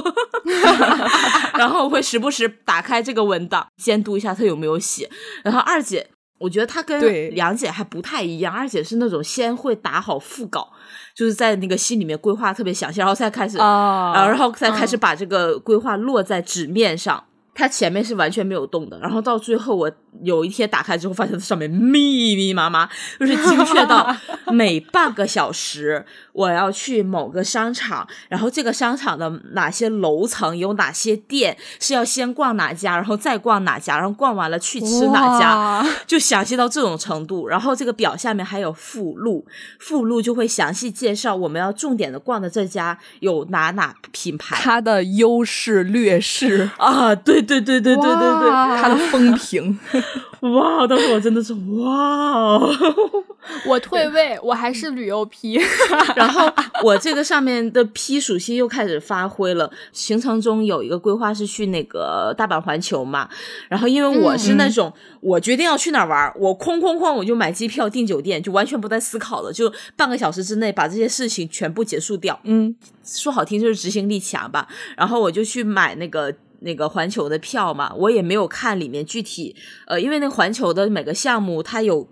然后我会时不时打开这个文档，监督一下他有没有写。然后二姐，我觉得她跟梁姐还不太一样，二姐是那种先会打好副稿，就是在那个心里面规划特别详细，然后再开始啊然后然后再开始把这个规划落在纸面上。它前面是完全没有动的，然后到最后我有一天打开之后，发现它上面密密麻麻，就是精确到每半个小时我要去某个商场，然后这个商场的哪些楼层有哪些店是要先逛哪家，然后再逛哪家，然后逛完了去吃哪家，就详细到这种程度。然后这个表下面还有附录，附录就会详细介绍我们要重点的逛的这家有哪哪品牌它的优势劣势，啊，对对对对对对对，它的风评。哇！当时我真的是哇哦。我退位，我还是旅游批。然后我这个上面的批属性又开始发挥了。行程中有一个规划是去那个大阪环球嘛，然后因为我是那种、我决定要去哪玩，我哐哐哐我就买机票订酒店，就完全不带思考的，就半个小时之内把这些事情全部结束掉。嗯，说好听就是执行力强吧。然后我就去买那个那个环球的票嘛，我也没有看里面具体，呃，因为那环球的每个项目它有。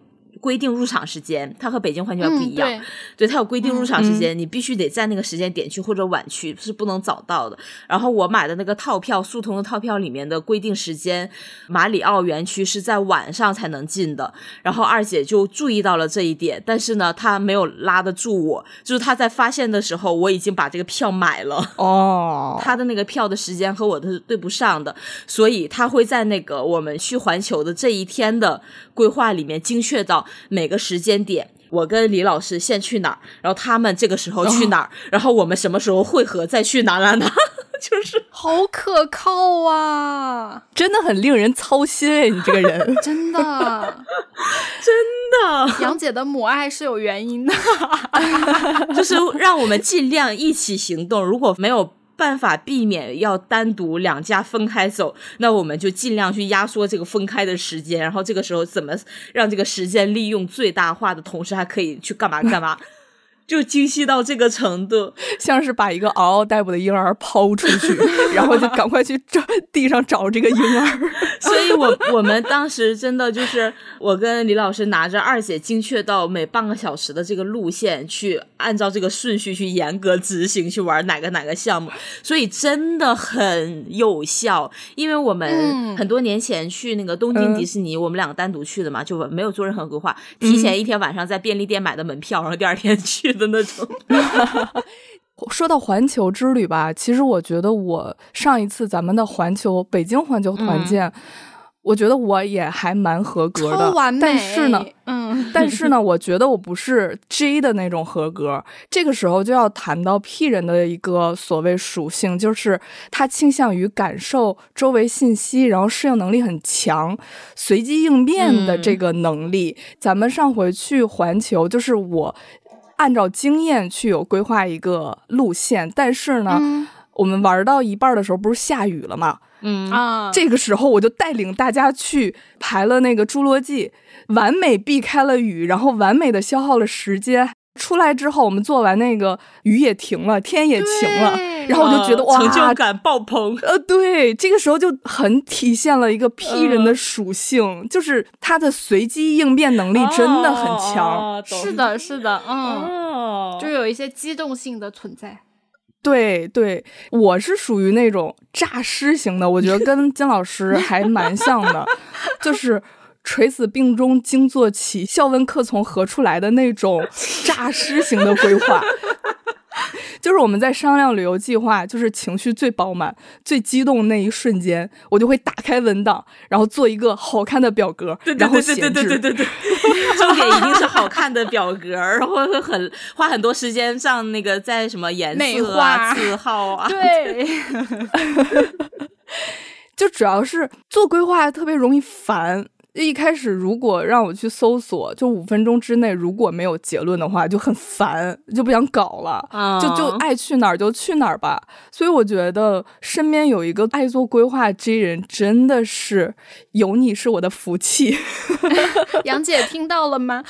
规定入场时间，它和北京环球不一样，嗯对，它有规定入场时间，你必须得在那个时间点去或者晚去，是不能早到的。然后我买的那个套票，速通的套票里面的规定时间，马里奥园区是在晚上才能进的。然后二姐就注意到了这一点，但是呢，她没有拉得住我，就是她在发现的时候，我已经把这个票买了。哦，她的那个票的时间和我的是对不上的，所以她会在那个我们去环球的这一天的规划里面精确到每个时间点。我跟李老师先去哪儿，然后他们这个时候去哪儿，然后我们什么时候汇合再去哪哪哪，就是好可靠啊！真的很令人操心哎，你这个人。真的，真的杨姐的母爱是有原因的。就是让我们尽量一起行动。如果没有办法避免要单独两家分开走，那我们就尽量去压缩这个分开的时间。然后这个时候怎么让这个时间利用最大化的同时，还可以去干嘛干嘛，就精细到这个程度。像是把一个嗷嗷待哺的婴儿抛出去，然后就赶快去找地上找这个婴儿。所以我我们当时真的就是我跟李老师拿着二姐精确到每半个小时的这个路线，去按照这个顺序去严格执行去玩哪个哪个项目，所以真的很有效。因为我们嗯很多年前去那个东京迪士尼，我们两个单独去的嘛，就没有做任何规划，提前一天晚上在便利店买的门票，然后第二天去的那种。说到环球之旅吧，其实我觉得我上一次咱们的环球北京环球团建，我觉得我也还蛮合格的超完。美。但是呢，嗯，但是呢，我觉得我不是 J 的那种合格。这个时候就要谈到 P 人的一个所谓属性，就是他倾向于感受周围信息，然后适应能力很强，随机应变的这个能力。咱们上回去环球，就是我按照经验去有规划一个路线，但是呢，嗯我们玩到一半的时候不是下雨了吗？嗯啊，这个时候我就带领大家去排了那个侏罗纪，完美避开了雨，然后完美的消耗了时间。出来之后，我们做完那个雨也停了，天也晴了，然后我就觉得哇，成就感爆棚。呃，对，这个时候就很体现了一个 P 人的属性，就是他的随机应变能力真的很强。是的，是的，嗯，就有一些机动性的存在。对对，我是属于那种诈尸型的，我觉得跟金老师还蛮像的，就是垂死病中惊坐起，笑问客从何处来的那种诈尸型的规划。就是我们在商量旅游计划，就是情绪最饱满、最激动那一瞬间，我就会打开文档，然后做一个好看的表格，然后写对对对对对对，重点一定是好看的表格，然后会很花很多时间上那个在什么颜色啊、字号啊，对，就主要是做规划特别容易烦。一开始如果让我去搜索，就五分钟之内如果没有结论的话，就很烦，就不想搞了，就就爱去哪儿就去哪儿吧。所以我觉得身边有一个爱做规划的人，真的是有你是我的福气。杨姐听到了吗？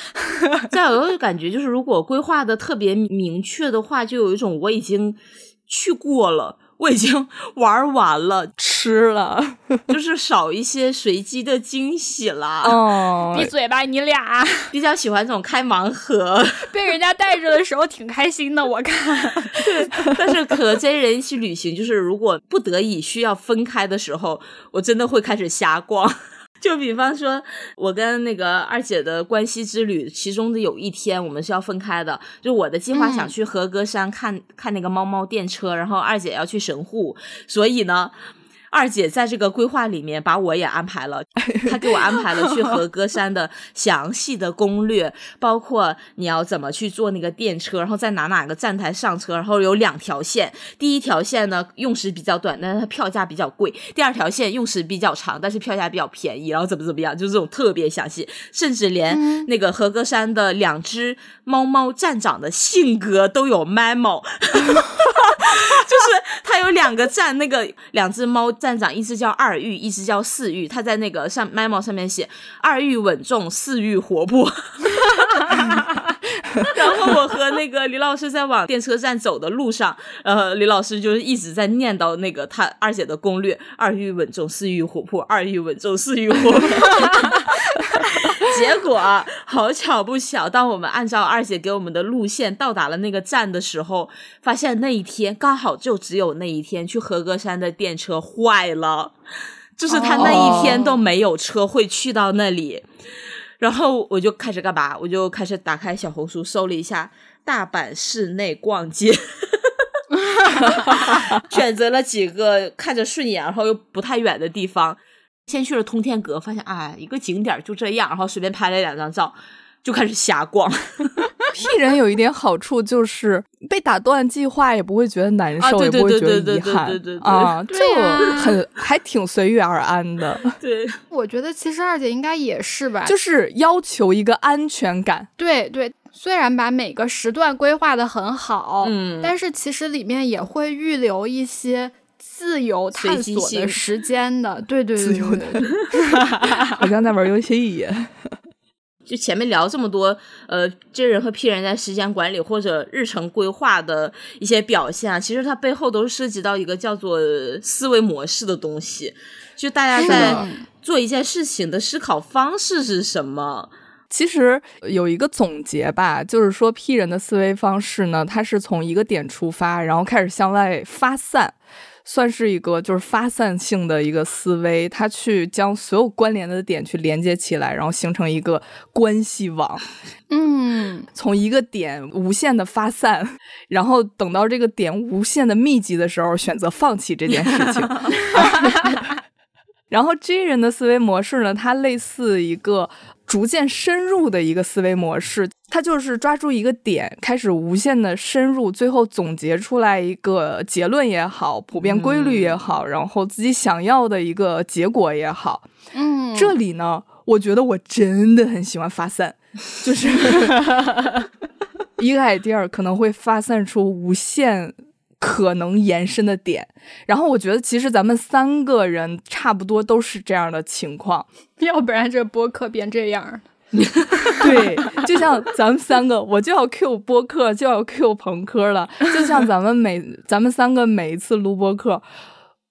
再有一个感觉就是，如果规划的特别明确的话，就有一种我已经去过了。我已经玩完了，吃了，就是少一些随机的惊喜了。哦，闭嘴吧，你俩！比较喜欢这种开盲盒，被人家带着的时候挺开心的，我看。对，但是和真人一起旅行，就是如果不得已需要分开的时候，我真的会开始瞎逛。就比方说，我跟那个二姐的关系之旅，其中的有一天我们是要分开的。就我的计划想去和歌山看看那个猫猫电车，然后二姐要去神户，所以呢。二姐在这个规划里面把我也安排了，她给我安排了去和歌山的详细的攻略，包括你要怎么去坐那个电车，然后在哪哪个站台上车，然后有两条线，第一条线呢用时比较短，但是它票价比较贵；第二条线用时比较长，但是票价比较便宜，然后怎么怎么样，就这种特别详细，甚至连那个和歌山的两只猫猫站长的性格都有 memo，就是它有两个站，那个两只猫。站长一只叫二玉，一直叫四玉。他在那个上 memo 上面写二玉稳重，四玉活泼。然后我和那个李老师在往电车站走的路上，呃，李老师就是一直在念叨那个他二姐的攻略：二玉稳重，四玉活泼，二玉稳重，四玉活泼。结果 好巧不巧，当我们按照二姐给我们的路线到达了那个站的时候，发现那一天刚好就只有那一天去和歌山的电车坏了，就是他那一天都没有车会去到那里。然后我就开始干嘛？我就开始打开小红书搜了一下大阪市内逛街，选择了几个看着顺眼，然后又不太远的地方。先去了通天阁，发现啊，一个景点就这样，然后随便拍了两张照，就开始瞎逛。P 人有一点好处就是被打断计划也不会觉得难受，也不会觉得遗憾啊，就很还挺随遇而安的。对，我觉得其实二姐应该也是吧，就是要求一个安全感。对对，虽然把每个时段规划的很好，嗯，但是其实里面也会预留一些。自由探索的时间的，对对对对对，好像在玩游戏一样。就前面聊这么多，呃这人和 P 人在时间管理或者日程规划的一些表现啊，其实它背后都涉及到一个叫做思维模式的东西。就大家在做一件事情的思考方式是什么？其实有一个总结吧，就是说 P 人的思维方式呢，它是从一个点出发，然后开始向外发散。算是一个就是发散性的一个思维，它去将所有关联的点去连接起来，然后形成一个关系网。嗯，从一个点无限的发散，然后等到这个点无限的密集的时候，选择放弃这件事情。然后 J 人的思维模式呢，它类似一个。逐渐深入的一个思维模式，它就是抓住一个点，开始无限的深入，最后总结出来一个结论也好，普遍规律也好，然后自己想要的一个结果也好。嗯，这里呢，我觉得我真的很喜欢发散，就是 一个 idea 可能会发散出无限。可能延伸的点，然后我觉得其实咱们三个人差不多都是这样的情况，要不然这播客变这样。对，就像咱们三个，我就要 Q 播客，就要 Q 朋克了。就像咱们每 咱们三个每一次录播客，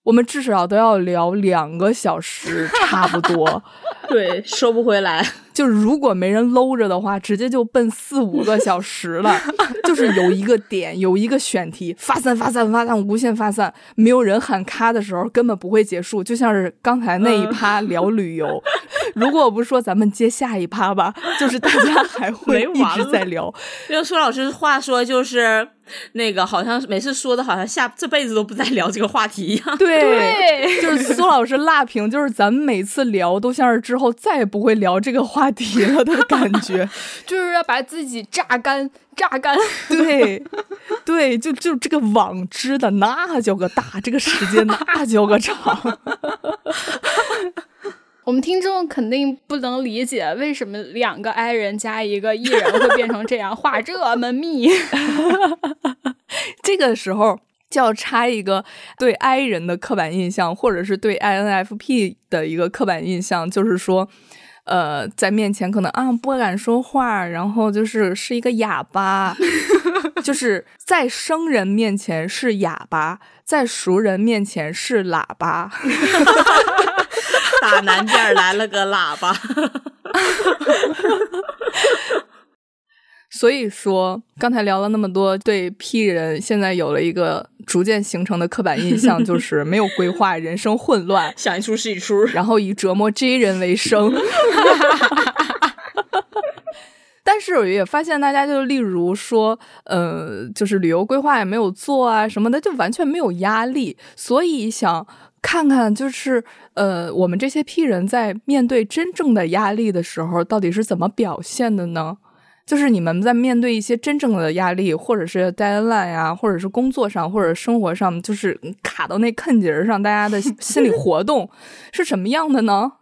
我们至少都要聊两个小时，差不多。对，收不回来。就是如果没人搂着的话，直接就奔四五个小时了。就是有一个点，有一个选题，发散发散发散，无限发散，没有人喊咔的时候，根本不会结束。就像是刚才那一趴聊旅游，如果我不说咱们接下一趴吧，就是大家还会一直在聊。用苏老师话说，就是那个好像每次说的好像下这辈子都不再聊这个话题一样。对，就是苏老师辣评，就是咱们每次聊都像是之后再也不会聊这个话。题了的感觉，就是要把自己榨干，榨干。对，对，就就这个网织的那叫个大，这个时间那叫个长。我们听众肯定不能理解，为什么两个 I 人加一个 E 人会变成这样，话这么密。这个时候就要插一个对 I 人的刻板印象，或者是对 INFP 的一个刻板印象，就是说。呃，在面前可能啊不敢说话，然后就是是一个哑巴，就是在生人面前是哑巴，在熟人面前是喇叭。打南边来了个喇叭。所以说，刚才聊了那么多，对 P 人现在有了一个逐渐形成的刻板印象，就 是没有规划，人生混乱，想一出是一出，然后以折磨 J 人为生。但是我也发现，大家就例如说，呃，就是旅游规划也没有做啊什么的，就完全没有压力。所以想看看，就是呃，我们这些 P 人在面对真正的压力的时候，到底是怎么表现的呢？就是你们在面对一些真正的压力，或者是 deadline 呀，或者是工作上，或者生活上，就是卡到那坑节上，大家的心理活动是什么样的呢？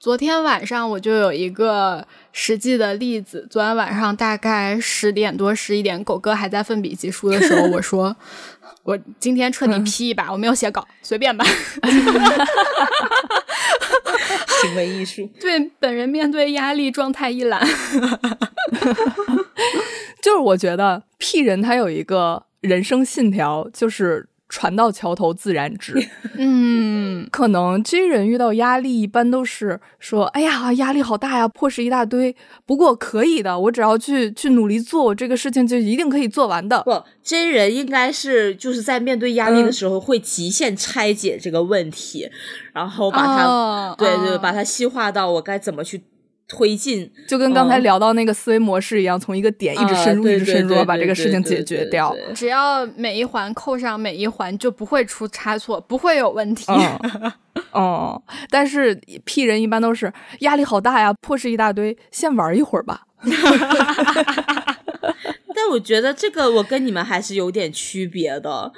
昨天晚上我就有一个实际的例子。昨天晚上大概十点多、十一点，狗哥还在奋笔疾书的时候，我说：“我今天彻底批一把，我没有写稿，随便吧。”行为艺术。对，本人面对压力状态一览。就是我觉得 P 人他有一个人生信条，就是。船到桥头自然直。嗯，可能 J 人遇到压力，一般都是说：“哎呀，压力好大呀，破事一大堆。”不过可以的，我只要去去努力做，我这个事情就一定可以做完的。不，J 人应该是就是在面对压力的时候，会极限拆解这个问题，然后把它对对，把它细化到我该怎么去。推进就跟刚才聊到那个思维模式一样，从一个点一直深入，一直深入，把这个事情解决掉。只要每一环扣上每一环，就不会出差错，不会有问题。哦，但是 P 人一般都是压力好大呀，破事一大堆，先玩一会儿吧。但我觉得这个我跟你们还是有点区别的，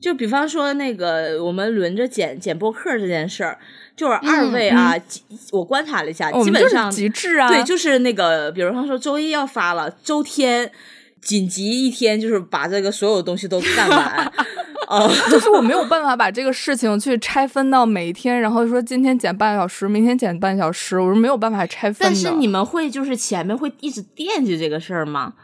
就比方说那个我们轮着剪剪播客这件事儿。就是二位啊，我观察了一下，基本上极致啊。对，就是那个，比如他说周一要发了，周天紧急一天，就是把这个所有东西都干完。哦，就是我没有办法把这个事情去拆分到每一天，然后说今天减半个小时，明天减半小时，我是没有办法拆分的。但是你们会就是前面会一直惦记这个事儿吗？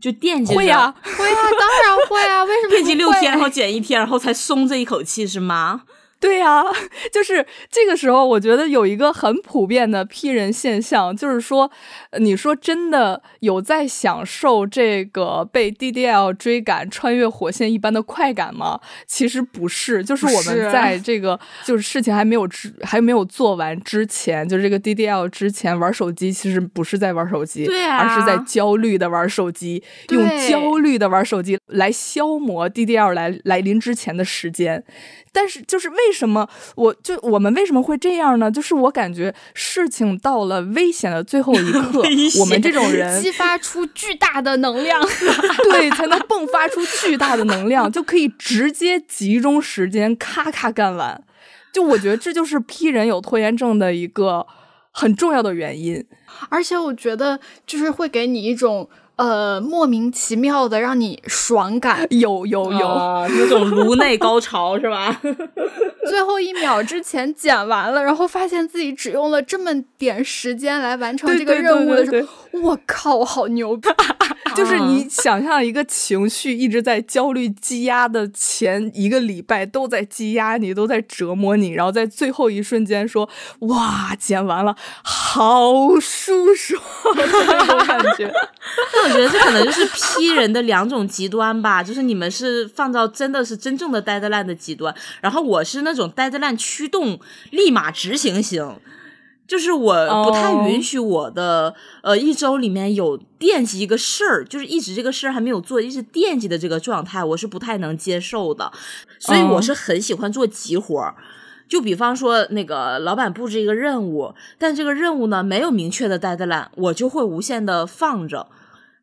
就惦记会呀，会啊，当然会啊。为什么 惦记六天，然后减一天，然后才松这一口气是吗？对呀，就是这个时候，我觉得有一个很普遍的批人现象，就是说，你说真的有在享受这个被 DDL 追赶、穿越火线一般的快感吗？其实不是，就是我们在这个就是事情还没有之还没有做完之前，就是这个 DDL 之前玩手机，其实不是在玩手机，对啊，而是在焦虑的玩手机，用焦虑的玩手机来消磨 DDL 来来临之前的时间。但是，就是为什么我就我们为什么会这样呢？就是我感觉事情到了危险的最后一 刻，我们这种人激发出巨大的能量，对，才能迸发出巨大的能量，就可以直接集中时间咔咔干完。就我觉得这就是批人有拖延症的一个很重要的原因，而且我觉得就是会给你一种。呃莫名其妙的让你爽感，有有有、啊那种颅内高潮是吧？最后一秒之前剪完了，然后发现自己只用了这么点时间来完成这个任务的时对候，我靠，我好牛逼！就是你想象一个情绪一直在焦虑积压的前一个礼拜都在积压你，都在折磨你，然后在最后一瞬间说哇，剪完了，好舒爽的 那种感觉。那我觉得这可能就是批人的两种极端吧，就是你们是放到真的是真正的 deadline 的极端，然后我是那种 deadline 驱动立马执行型。就是我不太哦允许我的、呃一周里面有惦记一个事儿，就是一直这个事儿还没有做，一直惦记的这个状态，我是不太能接受的。所以我哦是很喜欢做急活儿。就比方说，那个老板布置一个任务，但这个任务呢没有明确的 deadline，我就会无限的放着，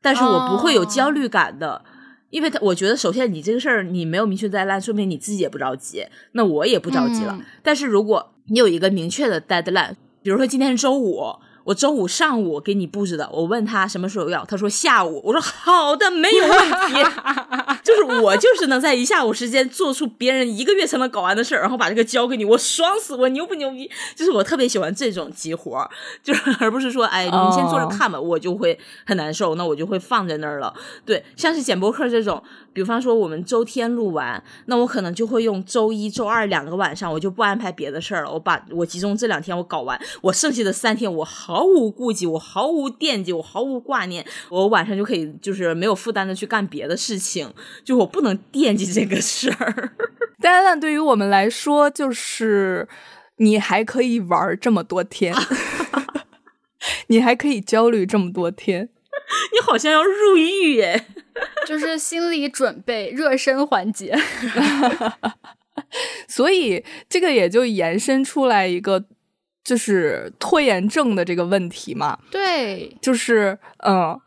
但是我不会有焦虑感的。因为他，我觉得首先你这个事儿你没有明确 deadline，说明你自己也不着急，那我也不着急了。嗯但是如果你有一个明确的 deadline，比如说今天是周五，我周五上午给你布置的，我问他什么时候要，他说下午，我说好的，没有问题。就是我就是能在一下午时间做出别人一个月才能搞完的事儿，然后把这个交给你，我爽死我牛不牛逼？就是我特别喜欢这种急活儿，就是 而不是说哎你先坐着看吧，我就会很难受，那我就会放在那儿了。对，像是剪播客这种，比方说我们周天录完，那我可能就会用周一周二两个晚上，我就不安排别的事儿了，我把我集中这两天我搞完，我剩下的三天我毫无顾忌，我毫无惦记，我毫无挂念，我晚上就可以就是没有负担的去干别的事情，就我不能惦记这个事儿。deadline 对于我们来说，就是你还可以玩这么多天，你还可以焦虑这么多天。你好像要入狱耶！就是心理准备热身环节。所以这个也就延伸出来一个，就是拖延症的这个问题嘛。对，就是嗯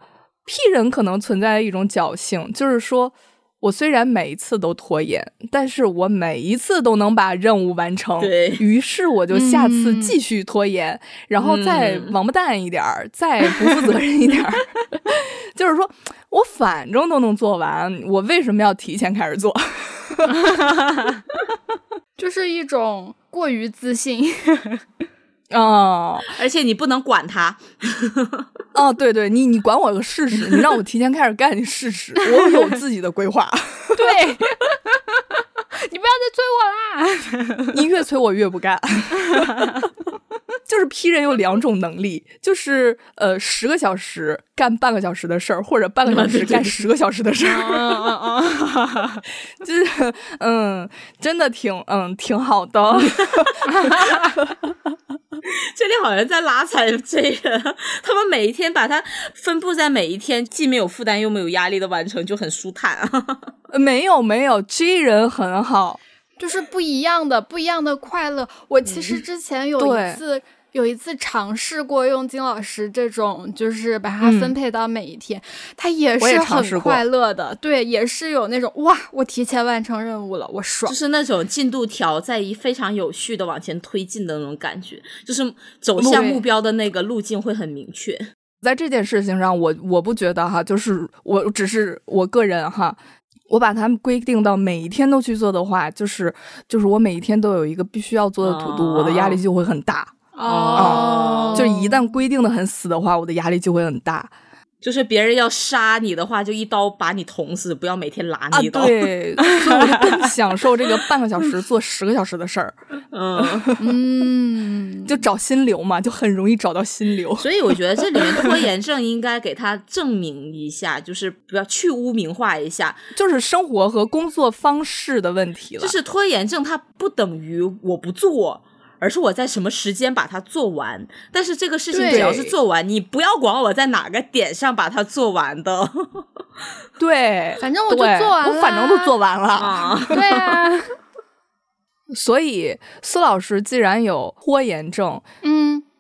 ，P 人可能存在一种侥幸，就是说我虽然每一次都拖延，但是我每一次都能把任务完成。对于是我就下次嗯继续拖延，然后再嗯王八蛋一点儿，再不负责任一点儿。就是说我反正都能做完，我为什么要提前开始做？就是一种过于自信。哦而且你不能管他，哦，对对，你你管我个试试，你让我提前开始干，你试试，我有自己的规划。对，你不要再催我啦！你越催我越不干。就是 P 人有两种能力，就是呃十个小时干半个小时的事儿，或者半个小时干十个小时的事儿，嗯嗯嗯，就是嗯，真的挺嗯挺好的。这里好像在拉踩这人，他们每一天把它分布在每一天，既没有负担又没有压力的完成，就很舒坦啊。没有没有，J 人很好，就是不一样的，不一样的快乐。我其实之前有一次。有一次尝试过用金老师这种，就是把它分配到每一天，它也是尝试过很快乐的。对，也是有那种哇，我提前完成任务了，我爽就。是那种进度条在一非常有序的往前推进的那种感觉，就是走向目标的那个路径会很明确。在这件事情上，我我不觉得哈，就是我只是我个人哈。我把它们规定到每一天都去做的话，就是就是我每一天都有一个必须要做的 to do，、哦我的压力就会很大。哦。就一旦规定的很死的话，我的压力就会很大就是别人要杀你的话，就一刀把你捅死，不要每天拉啊！你一刀。对，所以我就更享受这个半个小时做十个小时的事儿，嗯，嗯，就找心流嘛，就很容易找到心流。所以我觉得这里面拖延症应该给他证明一下，就是不要去污名化一下，就是生活和工作方式的问题了。就是拖延症它不等于我不做。而是我在什么时间把它做完，但是这个事情只要是做完，你不要管我在哪个点上把它做完的 对，反正我就做完了我反正都做完了。啊。对啊，所以苏老师既然有拖延症，嗯，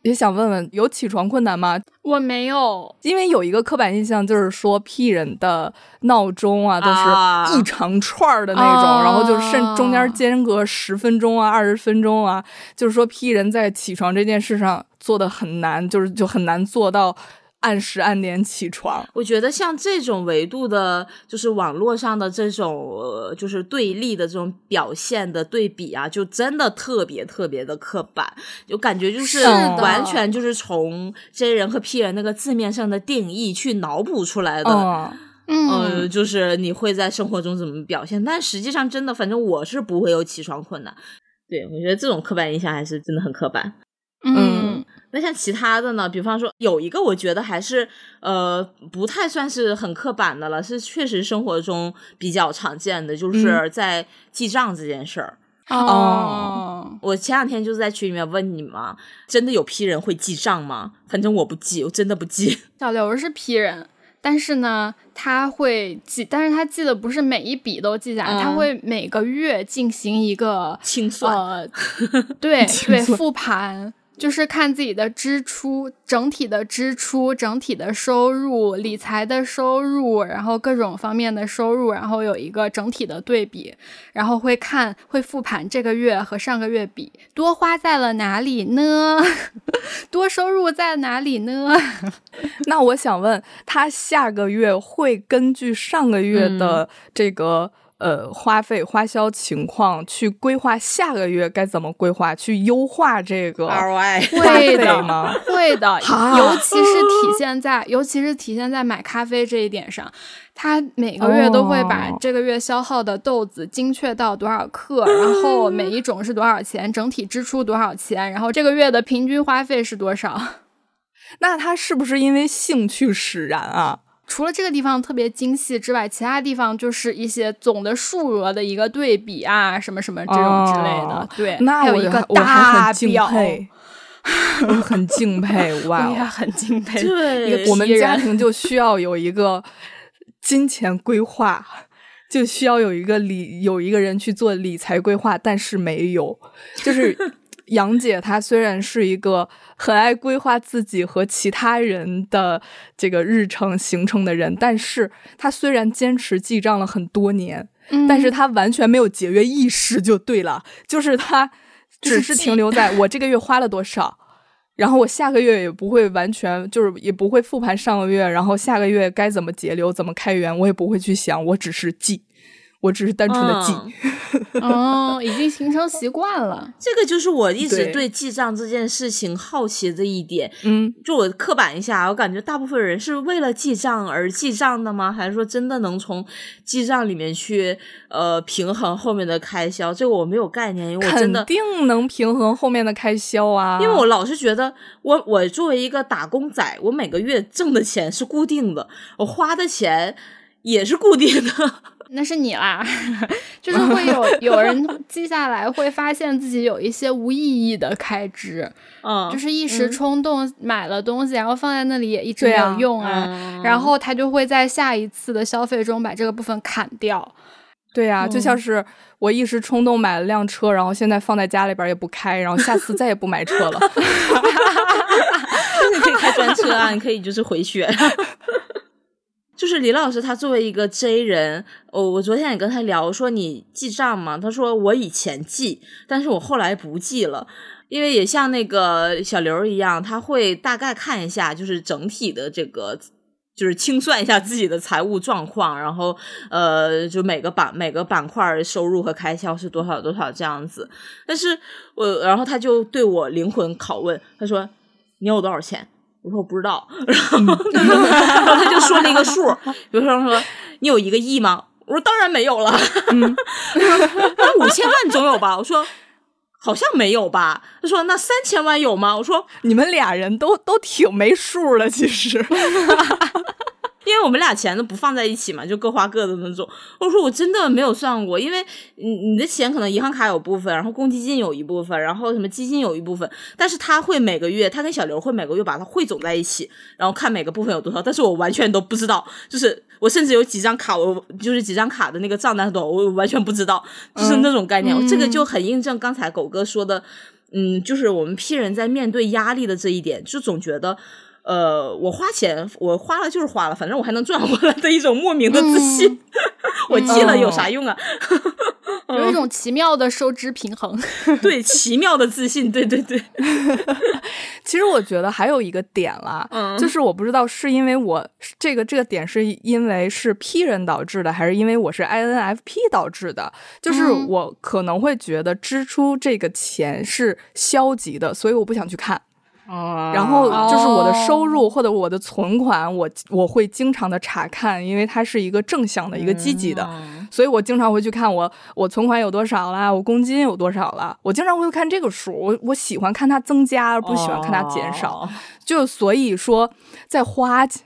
也想问问有起床困难吗？我没有，因为有一个刻板印象，就是说 P 人的闹钟啊都啊。是一长串儿的那种，啊然后就是甚中间间隔十分钟啊、二十分钟啊，就是说 P 人在起床这件事上做的很难，就是就很难做到按时按点起床。我觉得像这种维度的，就是网络上的这种，呃，就是对立的这种表现的对比啊，就真的特别特别的刻板，就感觉就是完全就是从 J 人和 P 人那个字面上的定义去脑补出来的。嗯，嗯呃，就是你会在生活中怎么表现，但实际上真的，反正我是不会有起床困难。对，我觉得这种刻板印象还是真的很刻板。嗯那像其他的呢？比方说有一个，我觉得还是呃不太算是很刻板的了，是确实生活中比较常见的，就是在记账这件事儿。哦，我前两天就是在群里面问你嘛，真的有批人会记账吗？反正我不记，我真的不记。小刘是批人，但是呢，他会记，但是他记的不是每一笔都记下来，嗯他会每个月进行一个清算，呃，对对，复盘。就是看自己的支出，整体的支出、整体的收入、理财的收入，然后各种方面的收入，然后有一个整体的对比，然后会看会复盘这个月和上个月比，多花在了哪里呢？多收入在哪里呢？那我想问他下个月会根据上个月的这个、呃花费花销情况去规划下个月该怎么规划，去优化这个 ROI 会的吗？会的，尤其是体现在，尤其是体现在买咖啡这一点上，他每个月都会把哦这个月消耗的豆子精确到多少克，然后每一种是多少钱，整体支出多少钱，然后这个月的平均花费是多少。那他是不是因为兴趣使然啊？除了这个地方特别精细之外，其他地方就是一些总的数额的一个对比啊，什么什么这种之类的。哦对，那还有一个大表，佩，我很敬 佩，哇哦！我也很敬佩。对我们家庭就需要有一个金钱规划，就需要有一个理有一个人去做理财规划，但是没有。就是杨姐她虽然是一个很爱规划自己和其他人的这个日程行程的人，但是她虽然坚持记账了很多年，嗯但是她完全没有节约意识，就对了，就是她只是停留在 我这个月花了多少。然后我下个月也不会完全，就是也不会复盘上个月，然后下个月该怎么节流、怎么开源，我也不会去想，我只是记，我只是单纯的记。嗯 哦，已经形成习惯了。这个就是我一直对对记账这件事情好奇的一点。嗯，就我刻板一下，我感觉大部分人是为了记账而记账的吗？还是说真的能从记账里面去呃平衡后面的开销？这个我没有概念，因为我真的肯定能平衡后面的开销啊。因为我老是觉得我我作为一个打工仔，我每个月挣的钱是固定的，我花的钱也是固定的。那是你啦，就是会有 有人记下来，会发现自己有一些无意义的开支，嗯，就是一时嗯冲动买了东西，然后放在那里也一直没有用啊，嗯然后他就会在下一次的消费中把这个部分砍掉。对呀、就嗯像是我一时冲动买了辆车，然后现在放在家里边也不开，然后下次再也不买车了。你可以开专车啊，你可以就是回血。就是李老师，他作为一个 J 人，哦，我昨天也跟他聊，说你记账吗？他说我以前记，但是我后来不记了，因为也像那个小刘一样，他会大概看一下，就是整体的这个。就是清算一下自己的财务状况，然后呃，就每个板每个板块收入和开销是多少多少这样子。但是我，然后他就对我灵魂拷问，他说：“你有多少钱？”我说：“我不知道。”然后，然后他就说了一个数，比如说说你有一个亿吗？我说当然没有了。嗯，那五千万总有吧？我说好像没有吧。他说那三千万有吗？我说你们俩人都都挺没数的，其实。因为我们俩钱都不放在一起嘛，就各花各的那种。我说我真的没有算过，因为你你的钱可能银行卡有部分，然后公积金有一部分，然后什么基金有一部分，但是他会每个月，他跟小刘会每个月把它汇总在一起，然后看每个部分有多少，但是我完全都不知道，就是我甚至有几张卡，我就是几张卡的那个账单多少，我完全不知道，就是那种概念。嗯这个就很印证刚才狗哥说的，嗯，就是我们 P 人在面对压力的这一点，就总觉得。呃，我花钱，我花了就是花了，反正我还能赚回来的一种莫名的自信。我记了有啥用啊？有一种奇妙的收支平衡。对，奇妙的自信，对对对。其实我觉得还有一个点啦，嗯就是我不知道是因为我这个这个点是因为是 P 人导致的，还是因为我是 INFP 导致的。就是嗯我可能会觉得支出这个钱是消极的，所以我不想去看。哦。然后就是我的收哦入或者我的存款，我我会经常的查看，因为它是一个正向的一个积极的，嗯。所以我经常会去看我我存款有多少啦，我公金有多少了，我经常会看这个数，我我喜欢看它增加，而不喜欢看它减少。哦。就所以说，在花钱，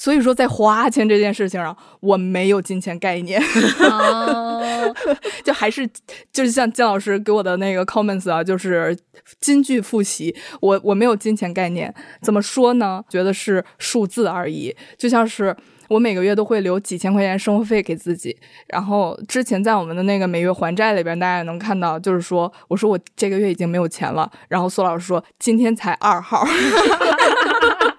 所以说在花钱这件事情上，我没有金钱概念。哦，就还是就是像姜老师给我的那个 comments 啊，就是金句复习，我我没有金钱概念，怎么说呢？觉得是数字而已，就像是。我每个月都会留几千块钱生活费给自己，然后之前在我们的那个每月还债里边，大家也能看到，就是说，我说我这个月已经没有钱了，然后苏老师说今天才二号，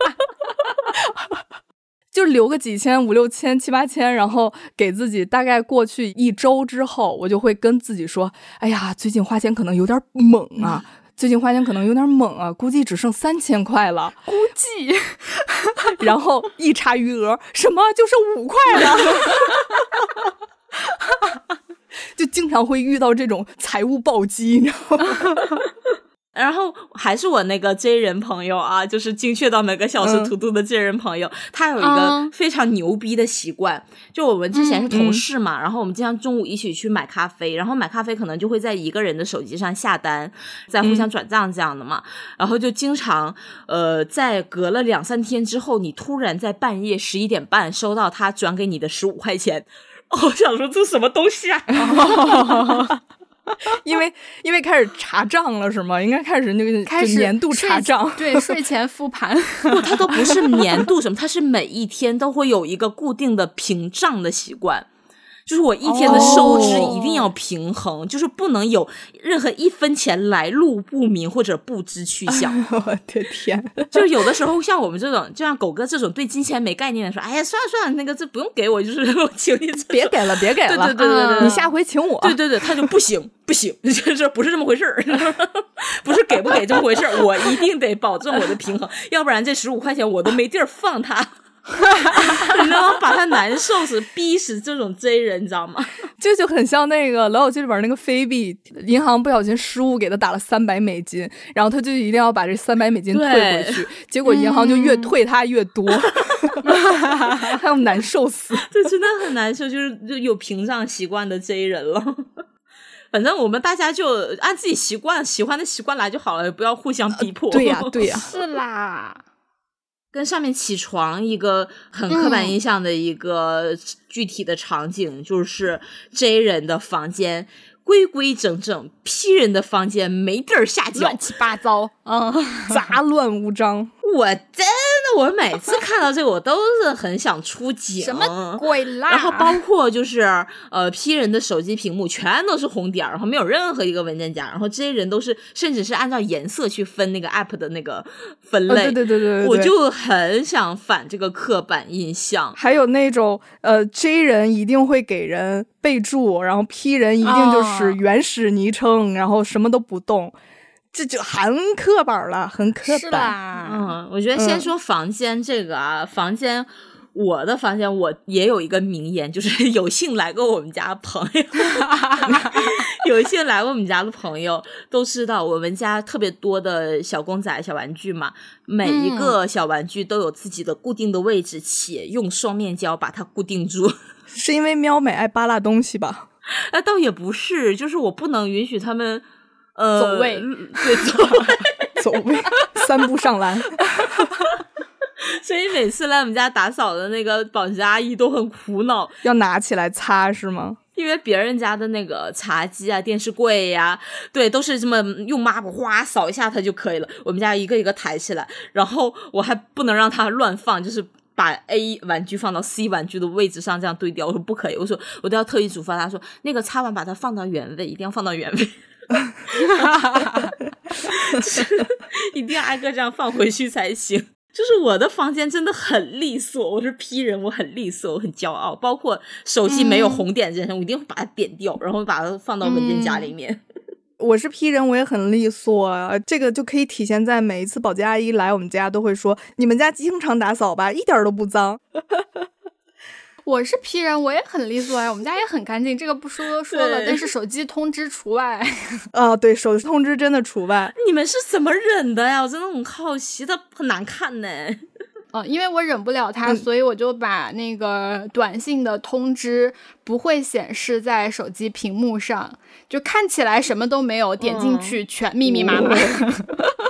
就留个几千、五六千、七八千，然后给自己大概过去一周之后，我就会跟自己说：“哎呀，最近花钱可能有点猛啊，最近花钱可能有点猛啊，估计只剩三千块了。”估计，然后一查余额，什么就剩五块了。就经常会遇到这种财务暴击，你知道吗？然后还是我那个 J 人朋友啊，就是精确到每个小时嗯图图的 J 人朋友，他有一个嗯非常牛逼的习惯，就我们之前是同事嘛，然后我们经常中午一起去买咖啡，然后买咖啡可能就会在一个人的手机上下单，再互相转账这样的嘛，然后就经常呃，在隔了两三天之后，你突然在半夜十一点半收到他转给你的十五块钱。我想说这什么东西啊！因为因为开始查账了是吗？应该开始那个开始年度查账，对，睡前复盘。不，它都不是年度什么，它是每一天都会有一个固定的屏账的习惯。就是我一天的收支哦一定要平衡，就是不能有任何一分钱来路不明或者不知去向。我的天！就是有的时候像我们这种，就像狗哥这种对金钱没概念的说，哎呀，算了算了，那个这不用给我，就是我请你别给了，别给了，对对对对对对你下回请我。对对对，他就不行不行，就是不是这么回事儿，不是给不给这么回事儿，我一定得保证我的平衡，要不然这十五块钱我都没地儿放它。你知道吗？把他难受死、逼死这种 J 人，你知道吗？这就很像那个《老友记》里边那个菲比，银行不小心失误给他打了三百美金，然后他就一定要把这三百美金退回去，结果银行就越退他越多，他要难受死。这真的很难受，就是就有屏障习惯的 J 人了。反正我们大家就按自己习惯、喜欢的习惯来就好了，不要互相逼迫。对呀、对呀、是啦，跟上面起床一个很刻板印象的一个具体的场景，就是 J 人的房间规规整整，P 人的房间没地儿下脚乱。七八糟。嗯，杂乱无章。我真的，我每次看到这个，我都是很想出警。什么鬼啦？然后包括就是呃，P 人的手机屏幕全都是红点儿，然后没有任何一个文件夹，然后这些人都是甚至是按照颜色去分那个 app 的那个分呃，类。对对对对对，对我就很想反这个刻板印象。还有那种呃，J 人一定会给人备注，然后 P 人一定就是哦原始昵称，然后什么都不动，这就很刻板了，很刻是板。嗯，我觉得先说房间这个啊，房间。我的房间我也有一个名言，就是 有幸来过我们家的朋友，有幸来过我们家的朋友都知道，我们家特别多的小公仔、小玩具嘛，每一个小玩具都有自己的固定的位置，且用双面胶把它固定住。是因为喵美爱扒拉东西吧？啊，倒也不是，就是我不能允许他们呃走位对走位。走位，三步上篮。所以每次来我们家打扫的那个保洁阿姨都很苦恼，要拿起来擦是吗？因为别人家的那个茶几啊、电视柜呀、对，都是这么用抹布哗扫一下它就可以了。我们家一个一个抬起来，然后我还不能让它乱放，就是把 A 玩具放到 C 玩具的位置上这样对掉。我说不可以，我说我都要特意嘱咐他说，那个擦完把它放到原位，一定要放到原位。一定要挨个这样放回去才行。就是我的房间真的很利索，我是 P 人，我很利索，我很骄傲。包括手机没有红点这些，我一定会把它点掉，然后把它放到文件夹里面。我是 P 人，我也很利索，这个就可以体现在每一次保洁阿姨来我们家都会说：“你们家经常打扫吧，一点都不脏。” 我是 P 人，我也很利索呀，我们家也很干净，这个不说说了，但是手机通知除外。啊，对，手机通知真的除外。你们是怎么忍的呀？我真的很好奇，它很难看呢。呃，因为我忍不了它，所以我就把那个短信的通知不会显示在手机屏幕上，就看起来什么都没有，点进去全密密麻麻。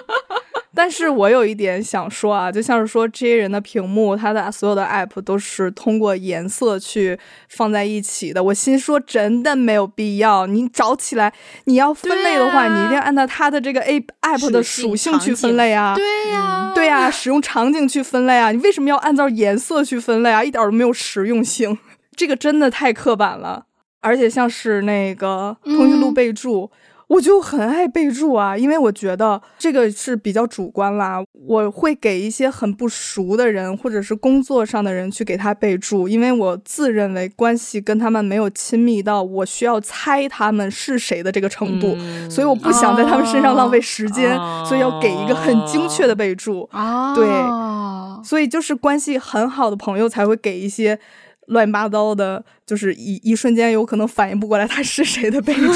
但是我有一点想说啊，就像是说这些人的屏幕，他的所有的 app 都是通过颜色去放在一起的。我心说，真的没有必要。你找起来，你要分类的话，你一定要按照它的这个 a app 的属性去分类啊。对呀，对呀，使用场景去分类啊。你为什么要按照颜色去分类啊？一点都没有实用性。这个真的太刻板了。而且像是那个通讯录备注。我就很爱备注啊，因为我觉得这个是比较主观啦。我会给一些很不熟的人，或者是工作上的人去给他备注，因为我自认为关系跟他们没有亲密到我需要猜他们是谁的这个程度，所以我不想在他们身上浪费时间，所以要给一个很精确的备注。对，所以就是关系很好的朋友才会给一些。乱七八糟的，就是一一瞬间有可能反应不过来他是谁的备注。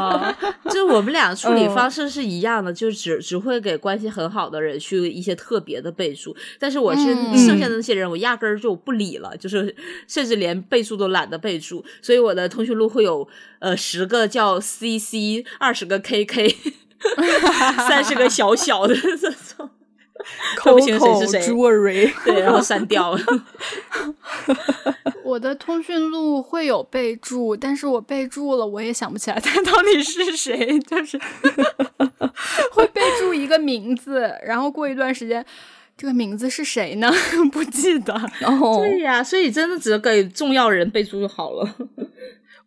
就我们俩处理方式是一样的，就只只会给关系很好的人去一些特别的备注。但是我是剩下的那些人，我压根儿就不理了，就是 甚至连备注都懒得备注。所以我的通讯录会有呃十个叫 CC，二十个 KK，三十个小小的这种。看不清谁是谁，对，然后删掉了。我的通讯录会有备注，但是我备注了，我也想不起来他到底是谁，就是会备注一个名字，然后过一段时间，这个名字是谁呢？不记得。对呀，所以真的只给重要人备注就好了。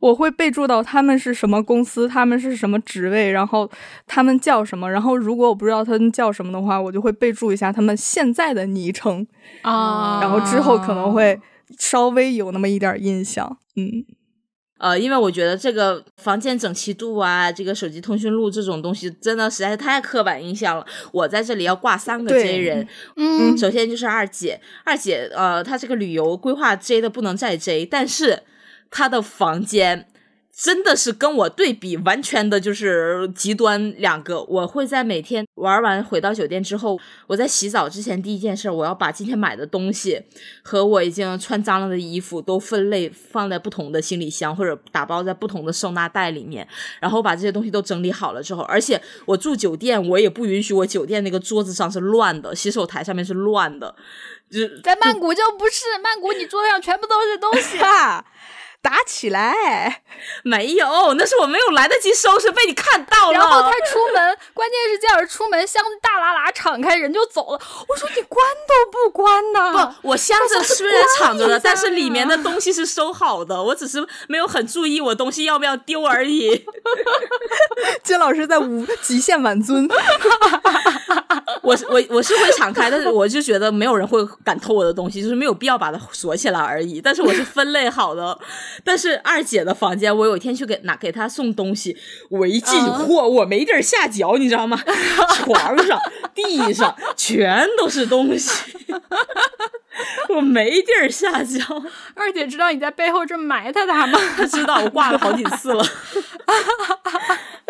我会备注到他们是什么公司，他们是什么职位，然后他们叫什么。然后如果我不知道他们叫什么的话，我就会备注一下他们现在的昵称啊。然后之后可能会稍微有那么一点印象。嗯，呃，因为我觉得这个房间整齐度啊，这个手机通讯录这种东西，真的实在是太刻板印象了。我在这里要挂三个 J 人，嗯，首先就是二姐，二姐，呃，她这个旅游规划 J 的不能再 J，但是。他的房间真的是跟我对比，完全的就是极端两个。我会在每天玩完回到酒店之后，我在洗澡之前第一件事，我要把今天买的东西和我已经穿脏了的衣服都分类放在不同的行李箱或者打包在不同的收纳袋里面，然后把这些东西都整理好了之后，而且我住酒店，我也不允许我酒店那个桌子上是乱的，洗手台上面是乱的。就在曼谷就不是曼谷，你桌子上全部都是东西啊。打起来没有？那是我没有来得及收拾，被你看到了。然后他出门，关键是这样出门，箱子大拉拉敞开，人就走了。我说你关都不关呢？不，我箱子虽然敞着的，但是里面的东西是收好的。我只是没有很注意我东西要不要丢而已。金老师在无极限满尊。我我我是会敞开，但是我就觉得没有人会敢偷我的东西，就是没有必要把它锁起来而已。但是我是分类好的。但是二姐的房间，我有一天去给拿给她送东西，我一进货，我没地儿下脚，你知道吗？床上、地上全都是东西，我没地儿下脚。二姐知道你在背后这么埋汰她吗？她知道，我挂了好几次了。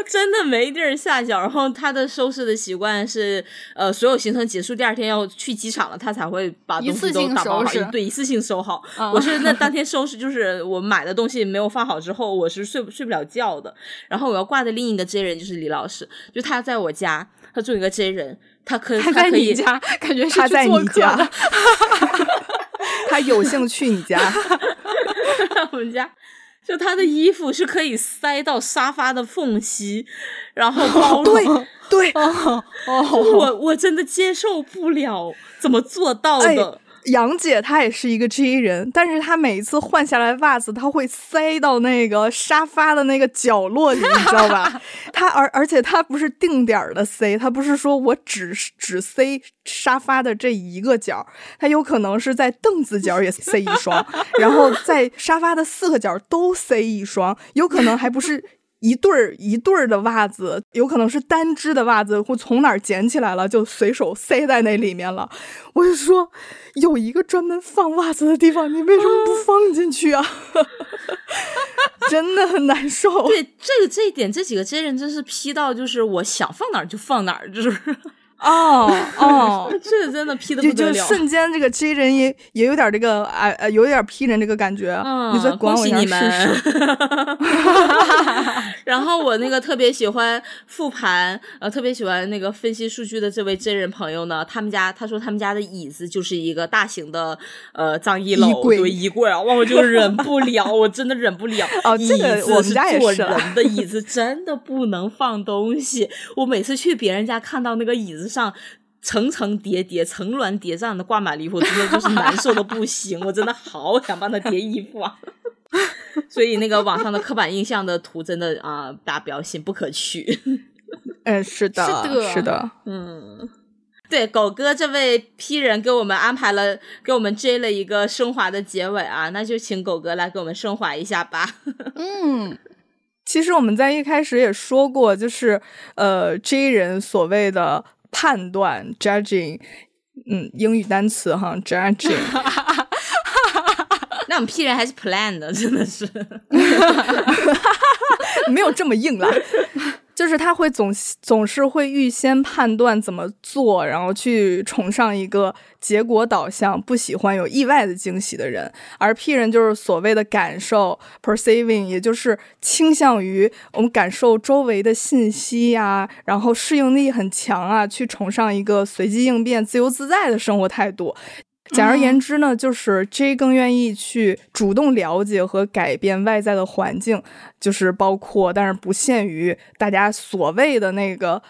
真的没地儿下脚。然后她的收拾的习惯是，呃，所有行程结束第二天要去机场了，她才会把东西都打包好，对，一次性收好。我是那当天收拾，就是我买的东西没有放好之后，我是睡睡不了觉的。然后我要挂的另一个 J 人就是李老师，就他在我家，他做一个 J 人，他可他在你家，感觉他在你家，他有幸去你家，我们家。就他的衣服是可以塞到沙发的缝隙，然后包对对，哦，我我真的接受不了，怎么做到的？杨姐她也是一个 J 人，但是她每一次换下来袜子，她会塞到那个沙发的那个角落里，你知道吧？她而而且她不是定点的塞，她不是说我只只塞沙发的这一个角，她有可能是在凳子角也塞一双，然后在沙发的四个角都塞一双，有可能还不是。一对儿一对儿的袜子，有可能是单只的袜子，或从哪儿捡起来了就随手塞在那里面了。我就说，有一个专门放袜子的地方，你为什么不放进去啊？真的很难受。对，这个这一点，这几个真人真是批到，就是我想放哪儿就放哪儿，就是。哦 哦，这个真的 P 的不得了，瞬间这个 J 人也也有点这个哎呃，有点 P 人这个感觉。嗯，恭喜你们。然后我那个特别喜欢复盘，呃，特别喜欢那个分析数据的这位真人朋友呢，他们家他说他们家的椅子就是一个大型的呃脏衣篓，对衣柜啊，哇，我就忍不了，我真的忍不了。哦，这个我们家也是。的椅子真的不能放东西，我每次去别人家看到那个椅子。上层层叠叠、层峦叠嶂的挂满了衣服，真的就是难受的不行。我真的好想帮他叠衣服啊！所以那个网上的刻板印象的图，真的啊，大家不要信，不可取。嗯，是的，是的，是的。嗯，对，狗哥这位 P 人给我们安排了，给我们追了一个升华的结尾啊，那就请狗哥来给我们升华一下吧。嗯。其实我们在一开始也说过，就是呃，J 人所谓的判断 （judging），嗯，英语单词哈，judging。那我们 P 人还是 plan 的，真的是，没有这么硬了。就是他会总总是会预先判断怎么做，然后去崇尚一个结果导向，不喜欢有意外的惊喜的人。而 P 人就是所谓的感受 （perceiving），也就是倾向于我们感受周围的信息呀，然后适应力很强啊，去崇尚一个随机应变、自由自在的生活态度。简而言之呢，就是 J 更愿意去主动了解和改变外在的环境，就是包括但是不限于大家所谓的那个，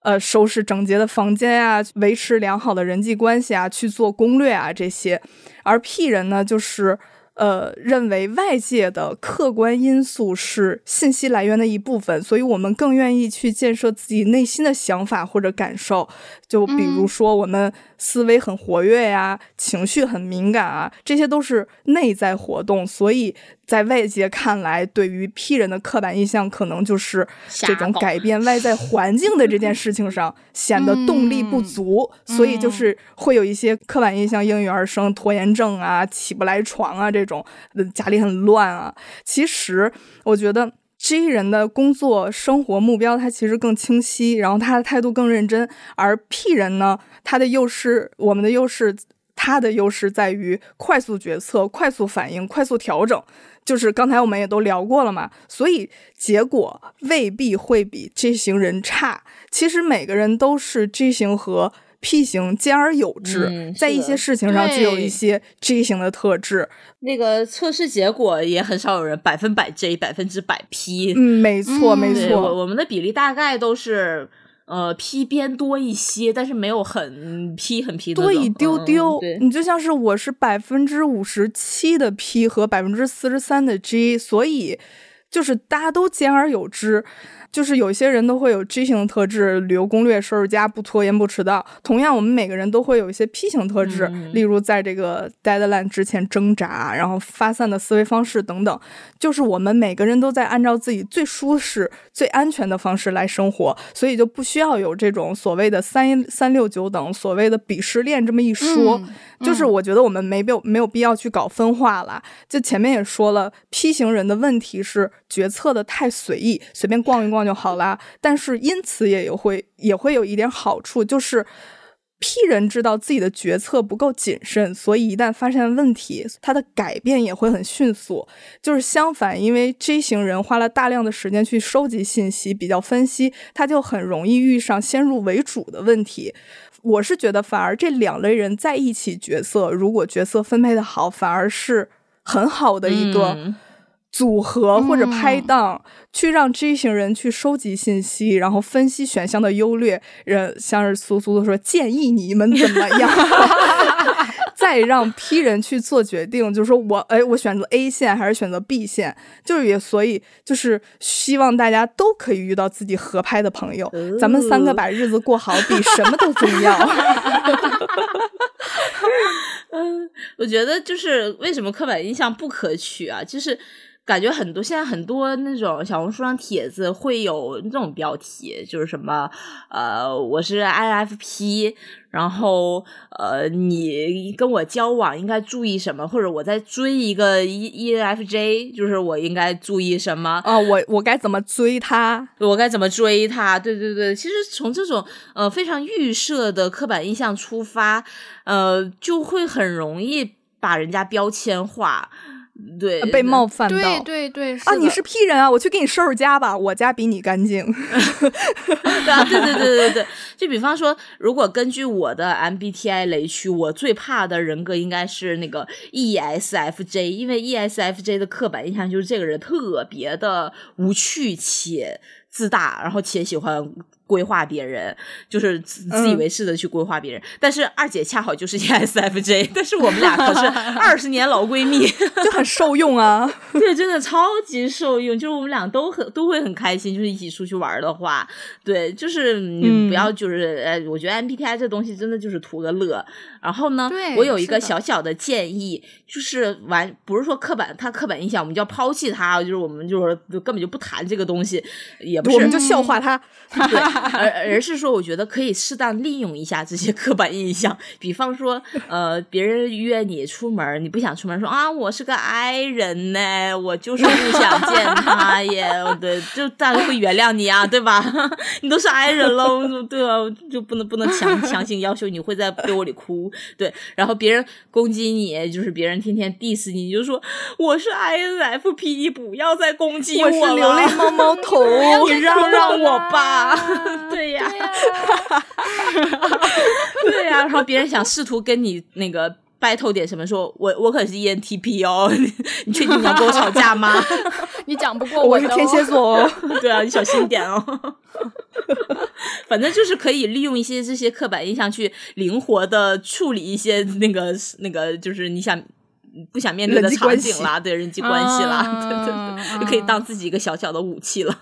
呃，收拾整洁的房间啊，维持良好的人际关系啊，去做攻略啊这些。而 P 人呢，就是。呃，认为外界的客观因素是信息来源的一部分，所以我们更愿意去建设自己内心的想法或者感受。就比如说，我们思维很活跃呀，情绪很敏感啊，这些都是内在活动，所以。在外界看来，对于 P 人的刻板印象，可能就是这种改变外在环境的这件事情上 显得动力不足，所以就是会有一些刻板印象应运而生，拖延症啊，起不来床啊，这种家里很乱啊。其实我觉得 J 人的工作生活目标他其实更清晰，然后他的态度更认真，而 P 人呢，他的优势，我们的优势，他的优势在于快速决策、快速反应、快速调整。就是刚才我们也都聊过了嘛，所以结果未必会比 J 型人差。其实每个人都是 J 型和 P 型兼而有之，在一些事情上具有一些 J 型的特质。那个测试结果也很少有人百分百 J，百分之百 P。嗯，没错，没错，我我们的比例大概都是。呃，P 边多一些，但是没有很 P 很 P 多一丢丢。你就像是我是百分之五十七的 P 和百分之四十三的 G，所以就是大家都兼而有之。就是有些人都会有 G 型特质，旅游攻略、收拾家、不拖延、不迟到。同样，我们每个人都会有一些 P 型特质，例如在这个 deadline 之前挣扎，然后发散的思维方式等等。就是我们每个人都在按照自己最舒适、最安全的方式来生活，所以就不需要有这种所谓的三三六九等所谓的鄙视链这么一说。就是我觉得我们没必没有必要去搞分化了。就前面也说了，P 型人的问题是决策的太随意，随便逛一逛就好啦。但是因此也有会也会有一点好处，就是 P 人知道自己的决策不够谨慎，所以一旦发现问题，他的改变也会很迅速。就是相反，因为 J 型人花了大量的时间去收集信息、比较分析，他就很容易遇上先入为主的问题。我是觉得，反而这两类人在一起角色，如果角色分配的好，反而是很好的一个组合或者拍档，去让这一行人去收集信息，然后分析选项的优劣。人像是苏苏的说，建议你们怎么样？再让 P 人去做决定，就是说我哎，我选择 A 线还是选择 B 线，就是也所以就是希望大家都可以遇到自己合拍的朋友，咱们三个把日子过好比什么都重要。嗯，我觉得就是为什么刻板印象不可取啊？就是感觉很多现在很多那种小红书上帖子会有那种标题，就是什么呃，我是 INFP，然后呃，你跟我交往应该注意什么？或者我在追一个 E ENFJ，就是我应该注意什么？哦，我我该怎么追他？我该怎么追他？对对对，其实从这种呃非常预设的刻板印象出发，呃，就会很容易把人家标签化。对，被冒犯到。对对对，啊，你是是 P 人啊，我去给你收拾家吧，我家比你干净。对啊，对对对对对，就比方说，如果根据我的 MBTI 雷区，我最怕的人格应该是那个 ESFJ，因为 ESFJ 的刻板印象就是这个人特别的无趣且自大，然后且喜欢。规划别人，就是自自以为是的去规划别人。但是二姐恰好就是 ESFJ，但是我们俩可是 二十年老闺蜜，就很受用啊。对，真的超级受用。就是我们俩都很都会很开心，就是一起出去玩的话，对，就是你不要就是呃，我觉得 MBTI 这东西真的就是图个乐。然后呢，我有一个小小的建议，就是完不是说刻板，他刻板印象我们就要抛弃他，就是我们就是根本就不谈这个东西，也不是我们就笑话他。对，而而是说，我觉得可以适当利用一下这些刻板印象，比方说，呃，别人约你出门，你不想出门，说啊，我是个 I 人呢，我就是不想见他耶，对，就大家会原谅你啊，对吧？你都是 I 人了，对啊，就不能不能强强行要求你会在被窝里哭，对，然后别人攻击你，就是别人天天 diss 你，你就说我是 INFP，你不要再攻击我了，我流泪 猫猫头，你让让我吧。对呀，对呀，然后别人想试图跟你那个 battle 点什么，说我我可是 ENTP 哦，你确定你要跟我吵架吗？你讲不过我我是天蝎座哦。对啊，你小心点哦。反正就是可以利用一些这些刻板印象去灵活的处理一些那个那个，就是你想不想面对的场景啦，对人际关系啦，啊对对对，就可以当自己一个小小的武器了。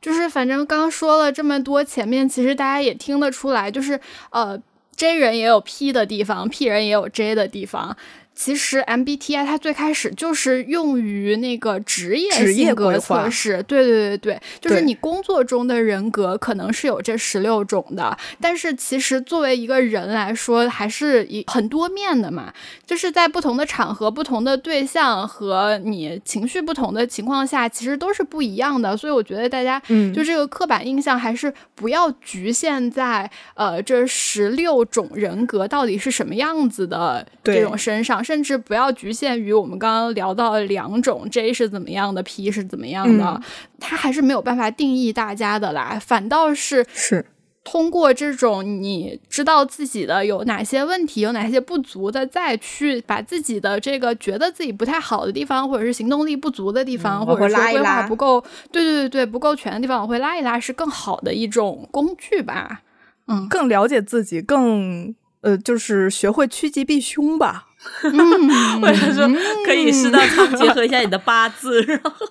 就是反正刚说了这么多，前面其实大家也听得出来，就是呃，J 人也有 P 的地方，P 人也有 J 的地方。其实 MBTI 它最开始就是用于那个职业性格测试，对对对对，就是你工作中的人格可能是有这十六种的，但是其实作为一个人来说，还是一很多面的嘛，就是在不同的场合、不同的对象和你情绪不同的情况下，其实都是不一样的。所以我觉得大家嗯就这个刻板印象还是不要局限在呃这十六种人格到底是什么样子的这种身上，甚至不要局限于我们刚刚聊到的两种 J 是怎么样的，P 是怎么样的，嗯它还是没有办法定义大家的啦。反倒是是通过这种你知道自己的有哪些问题，有哪些不足的，再去把自己的这个觉得自己不太好的地方，或者是行动力不足的地方，嗯或者说规划不够，对对对对，不够全的地方，我会拉一拉，是更好的一种工具吧。嗯更了解自己，更呃，就是学会趋吉避凶吧。嗯，或者说可以适当仓结合一下你的八字，然后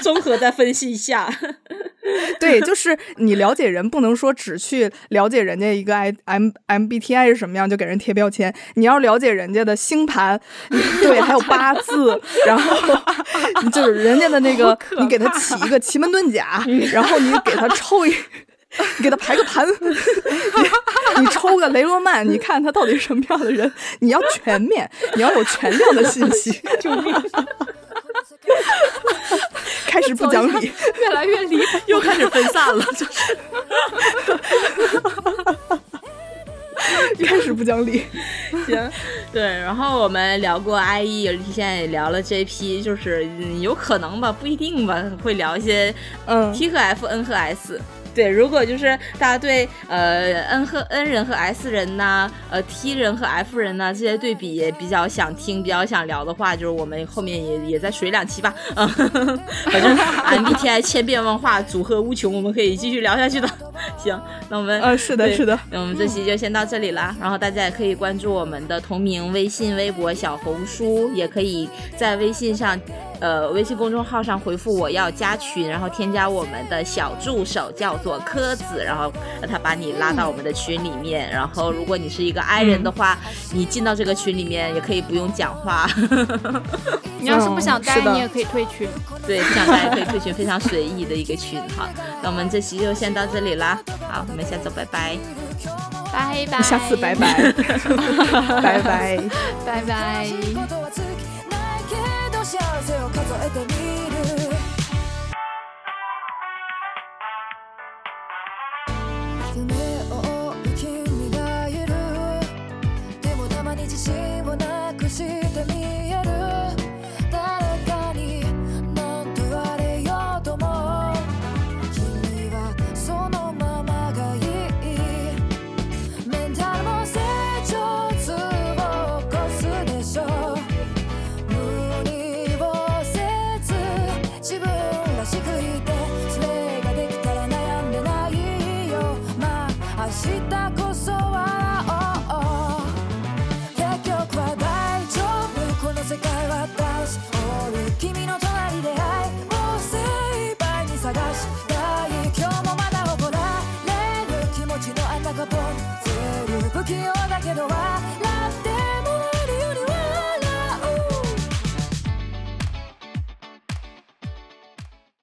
综合再分析一下。对，就是你了解人，不能说只去了解人家一个 I M MBTI 是什么样就给人贴标签。你要了解人家的星盘，对，还有八字，然后就是人家的那个，你给他起一个奇门遁甲，然后你给他抽一。你给他排个盘，你 你抽个雷诺曼，你看他到底是什么样的人？你要全面，你要有全量的信息。救命！开始不讲理，越来越离。又开始分散了，就是开始不讲理。行，对。然后我们聊过 IE，现在也聊了 JP，就是嗯有可能吧，不一定吧，会聊一些嗯 T 和 F、N 和 S。对，如果就是大家对呃 N 和 N 人和 S 人呐，呃 T 人和 F 人呐这些对比也比较想听、比较想聊的话，就是我们后面也也再水两期吧。嗯，反正 MBTI 千变万化，组合无穷，我们可以继续聊下去的。行，那我们呃，是的，是的，那我们这期就先到这里啦，然后大家也可以关注我们的同名微信、微博、小红书，也可以在微信上，呃，微信公众号上回复我要加群，然后添加我们的小助手叫做柯子，然后让他把你拉到我们的群里面。然后如果你是一个 i 人的话，你进到这个群里面也可以不用讲话，你要是不想待，你也可以退群。对，不想大家可以退群，非常随意的一个群。哈，那我们这期就先到这里啦，好，我们下周拜拜。拜拜，下次拜拜，拜拜。拜拜。の幸せを数えてみる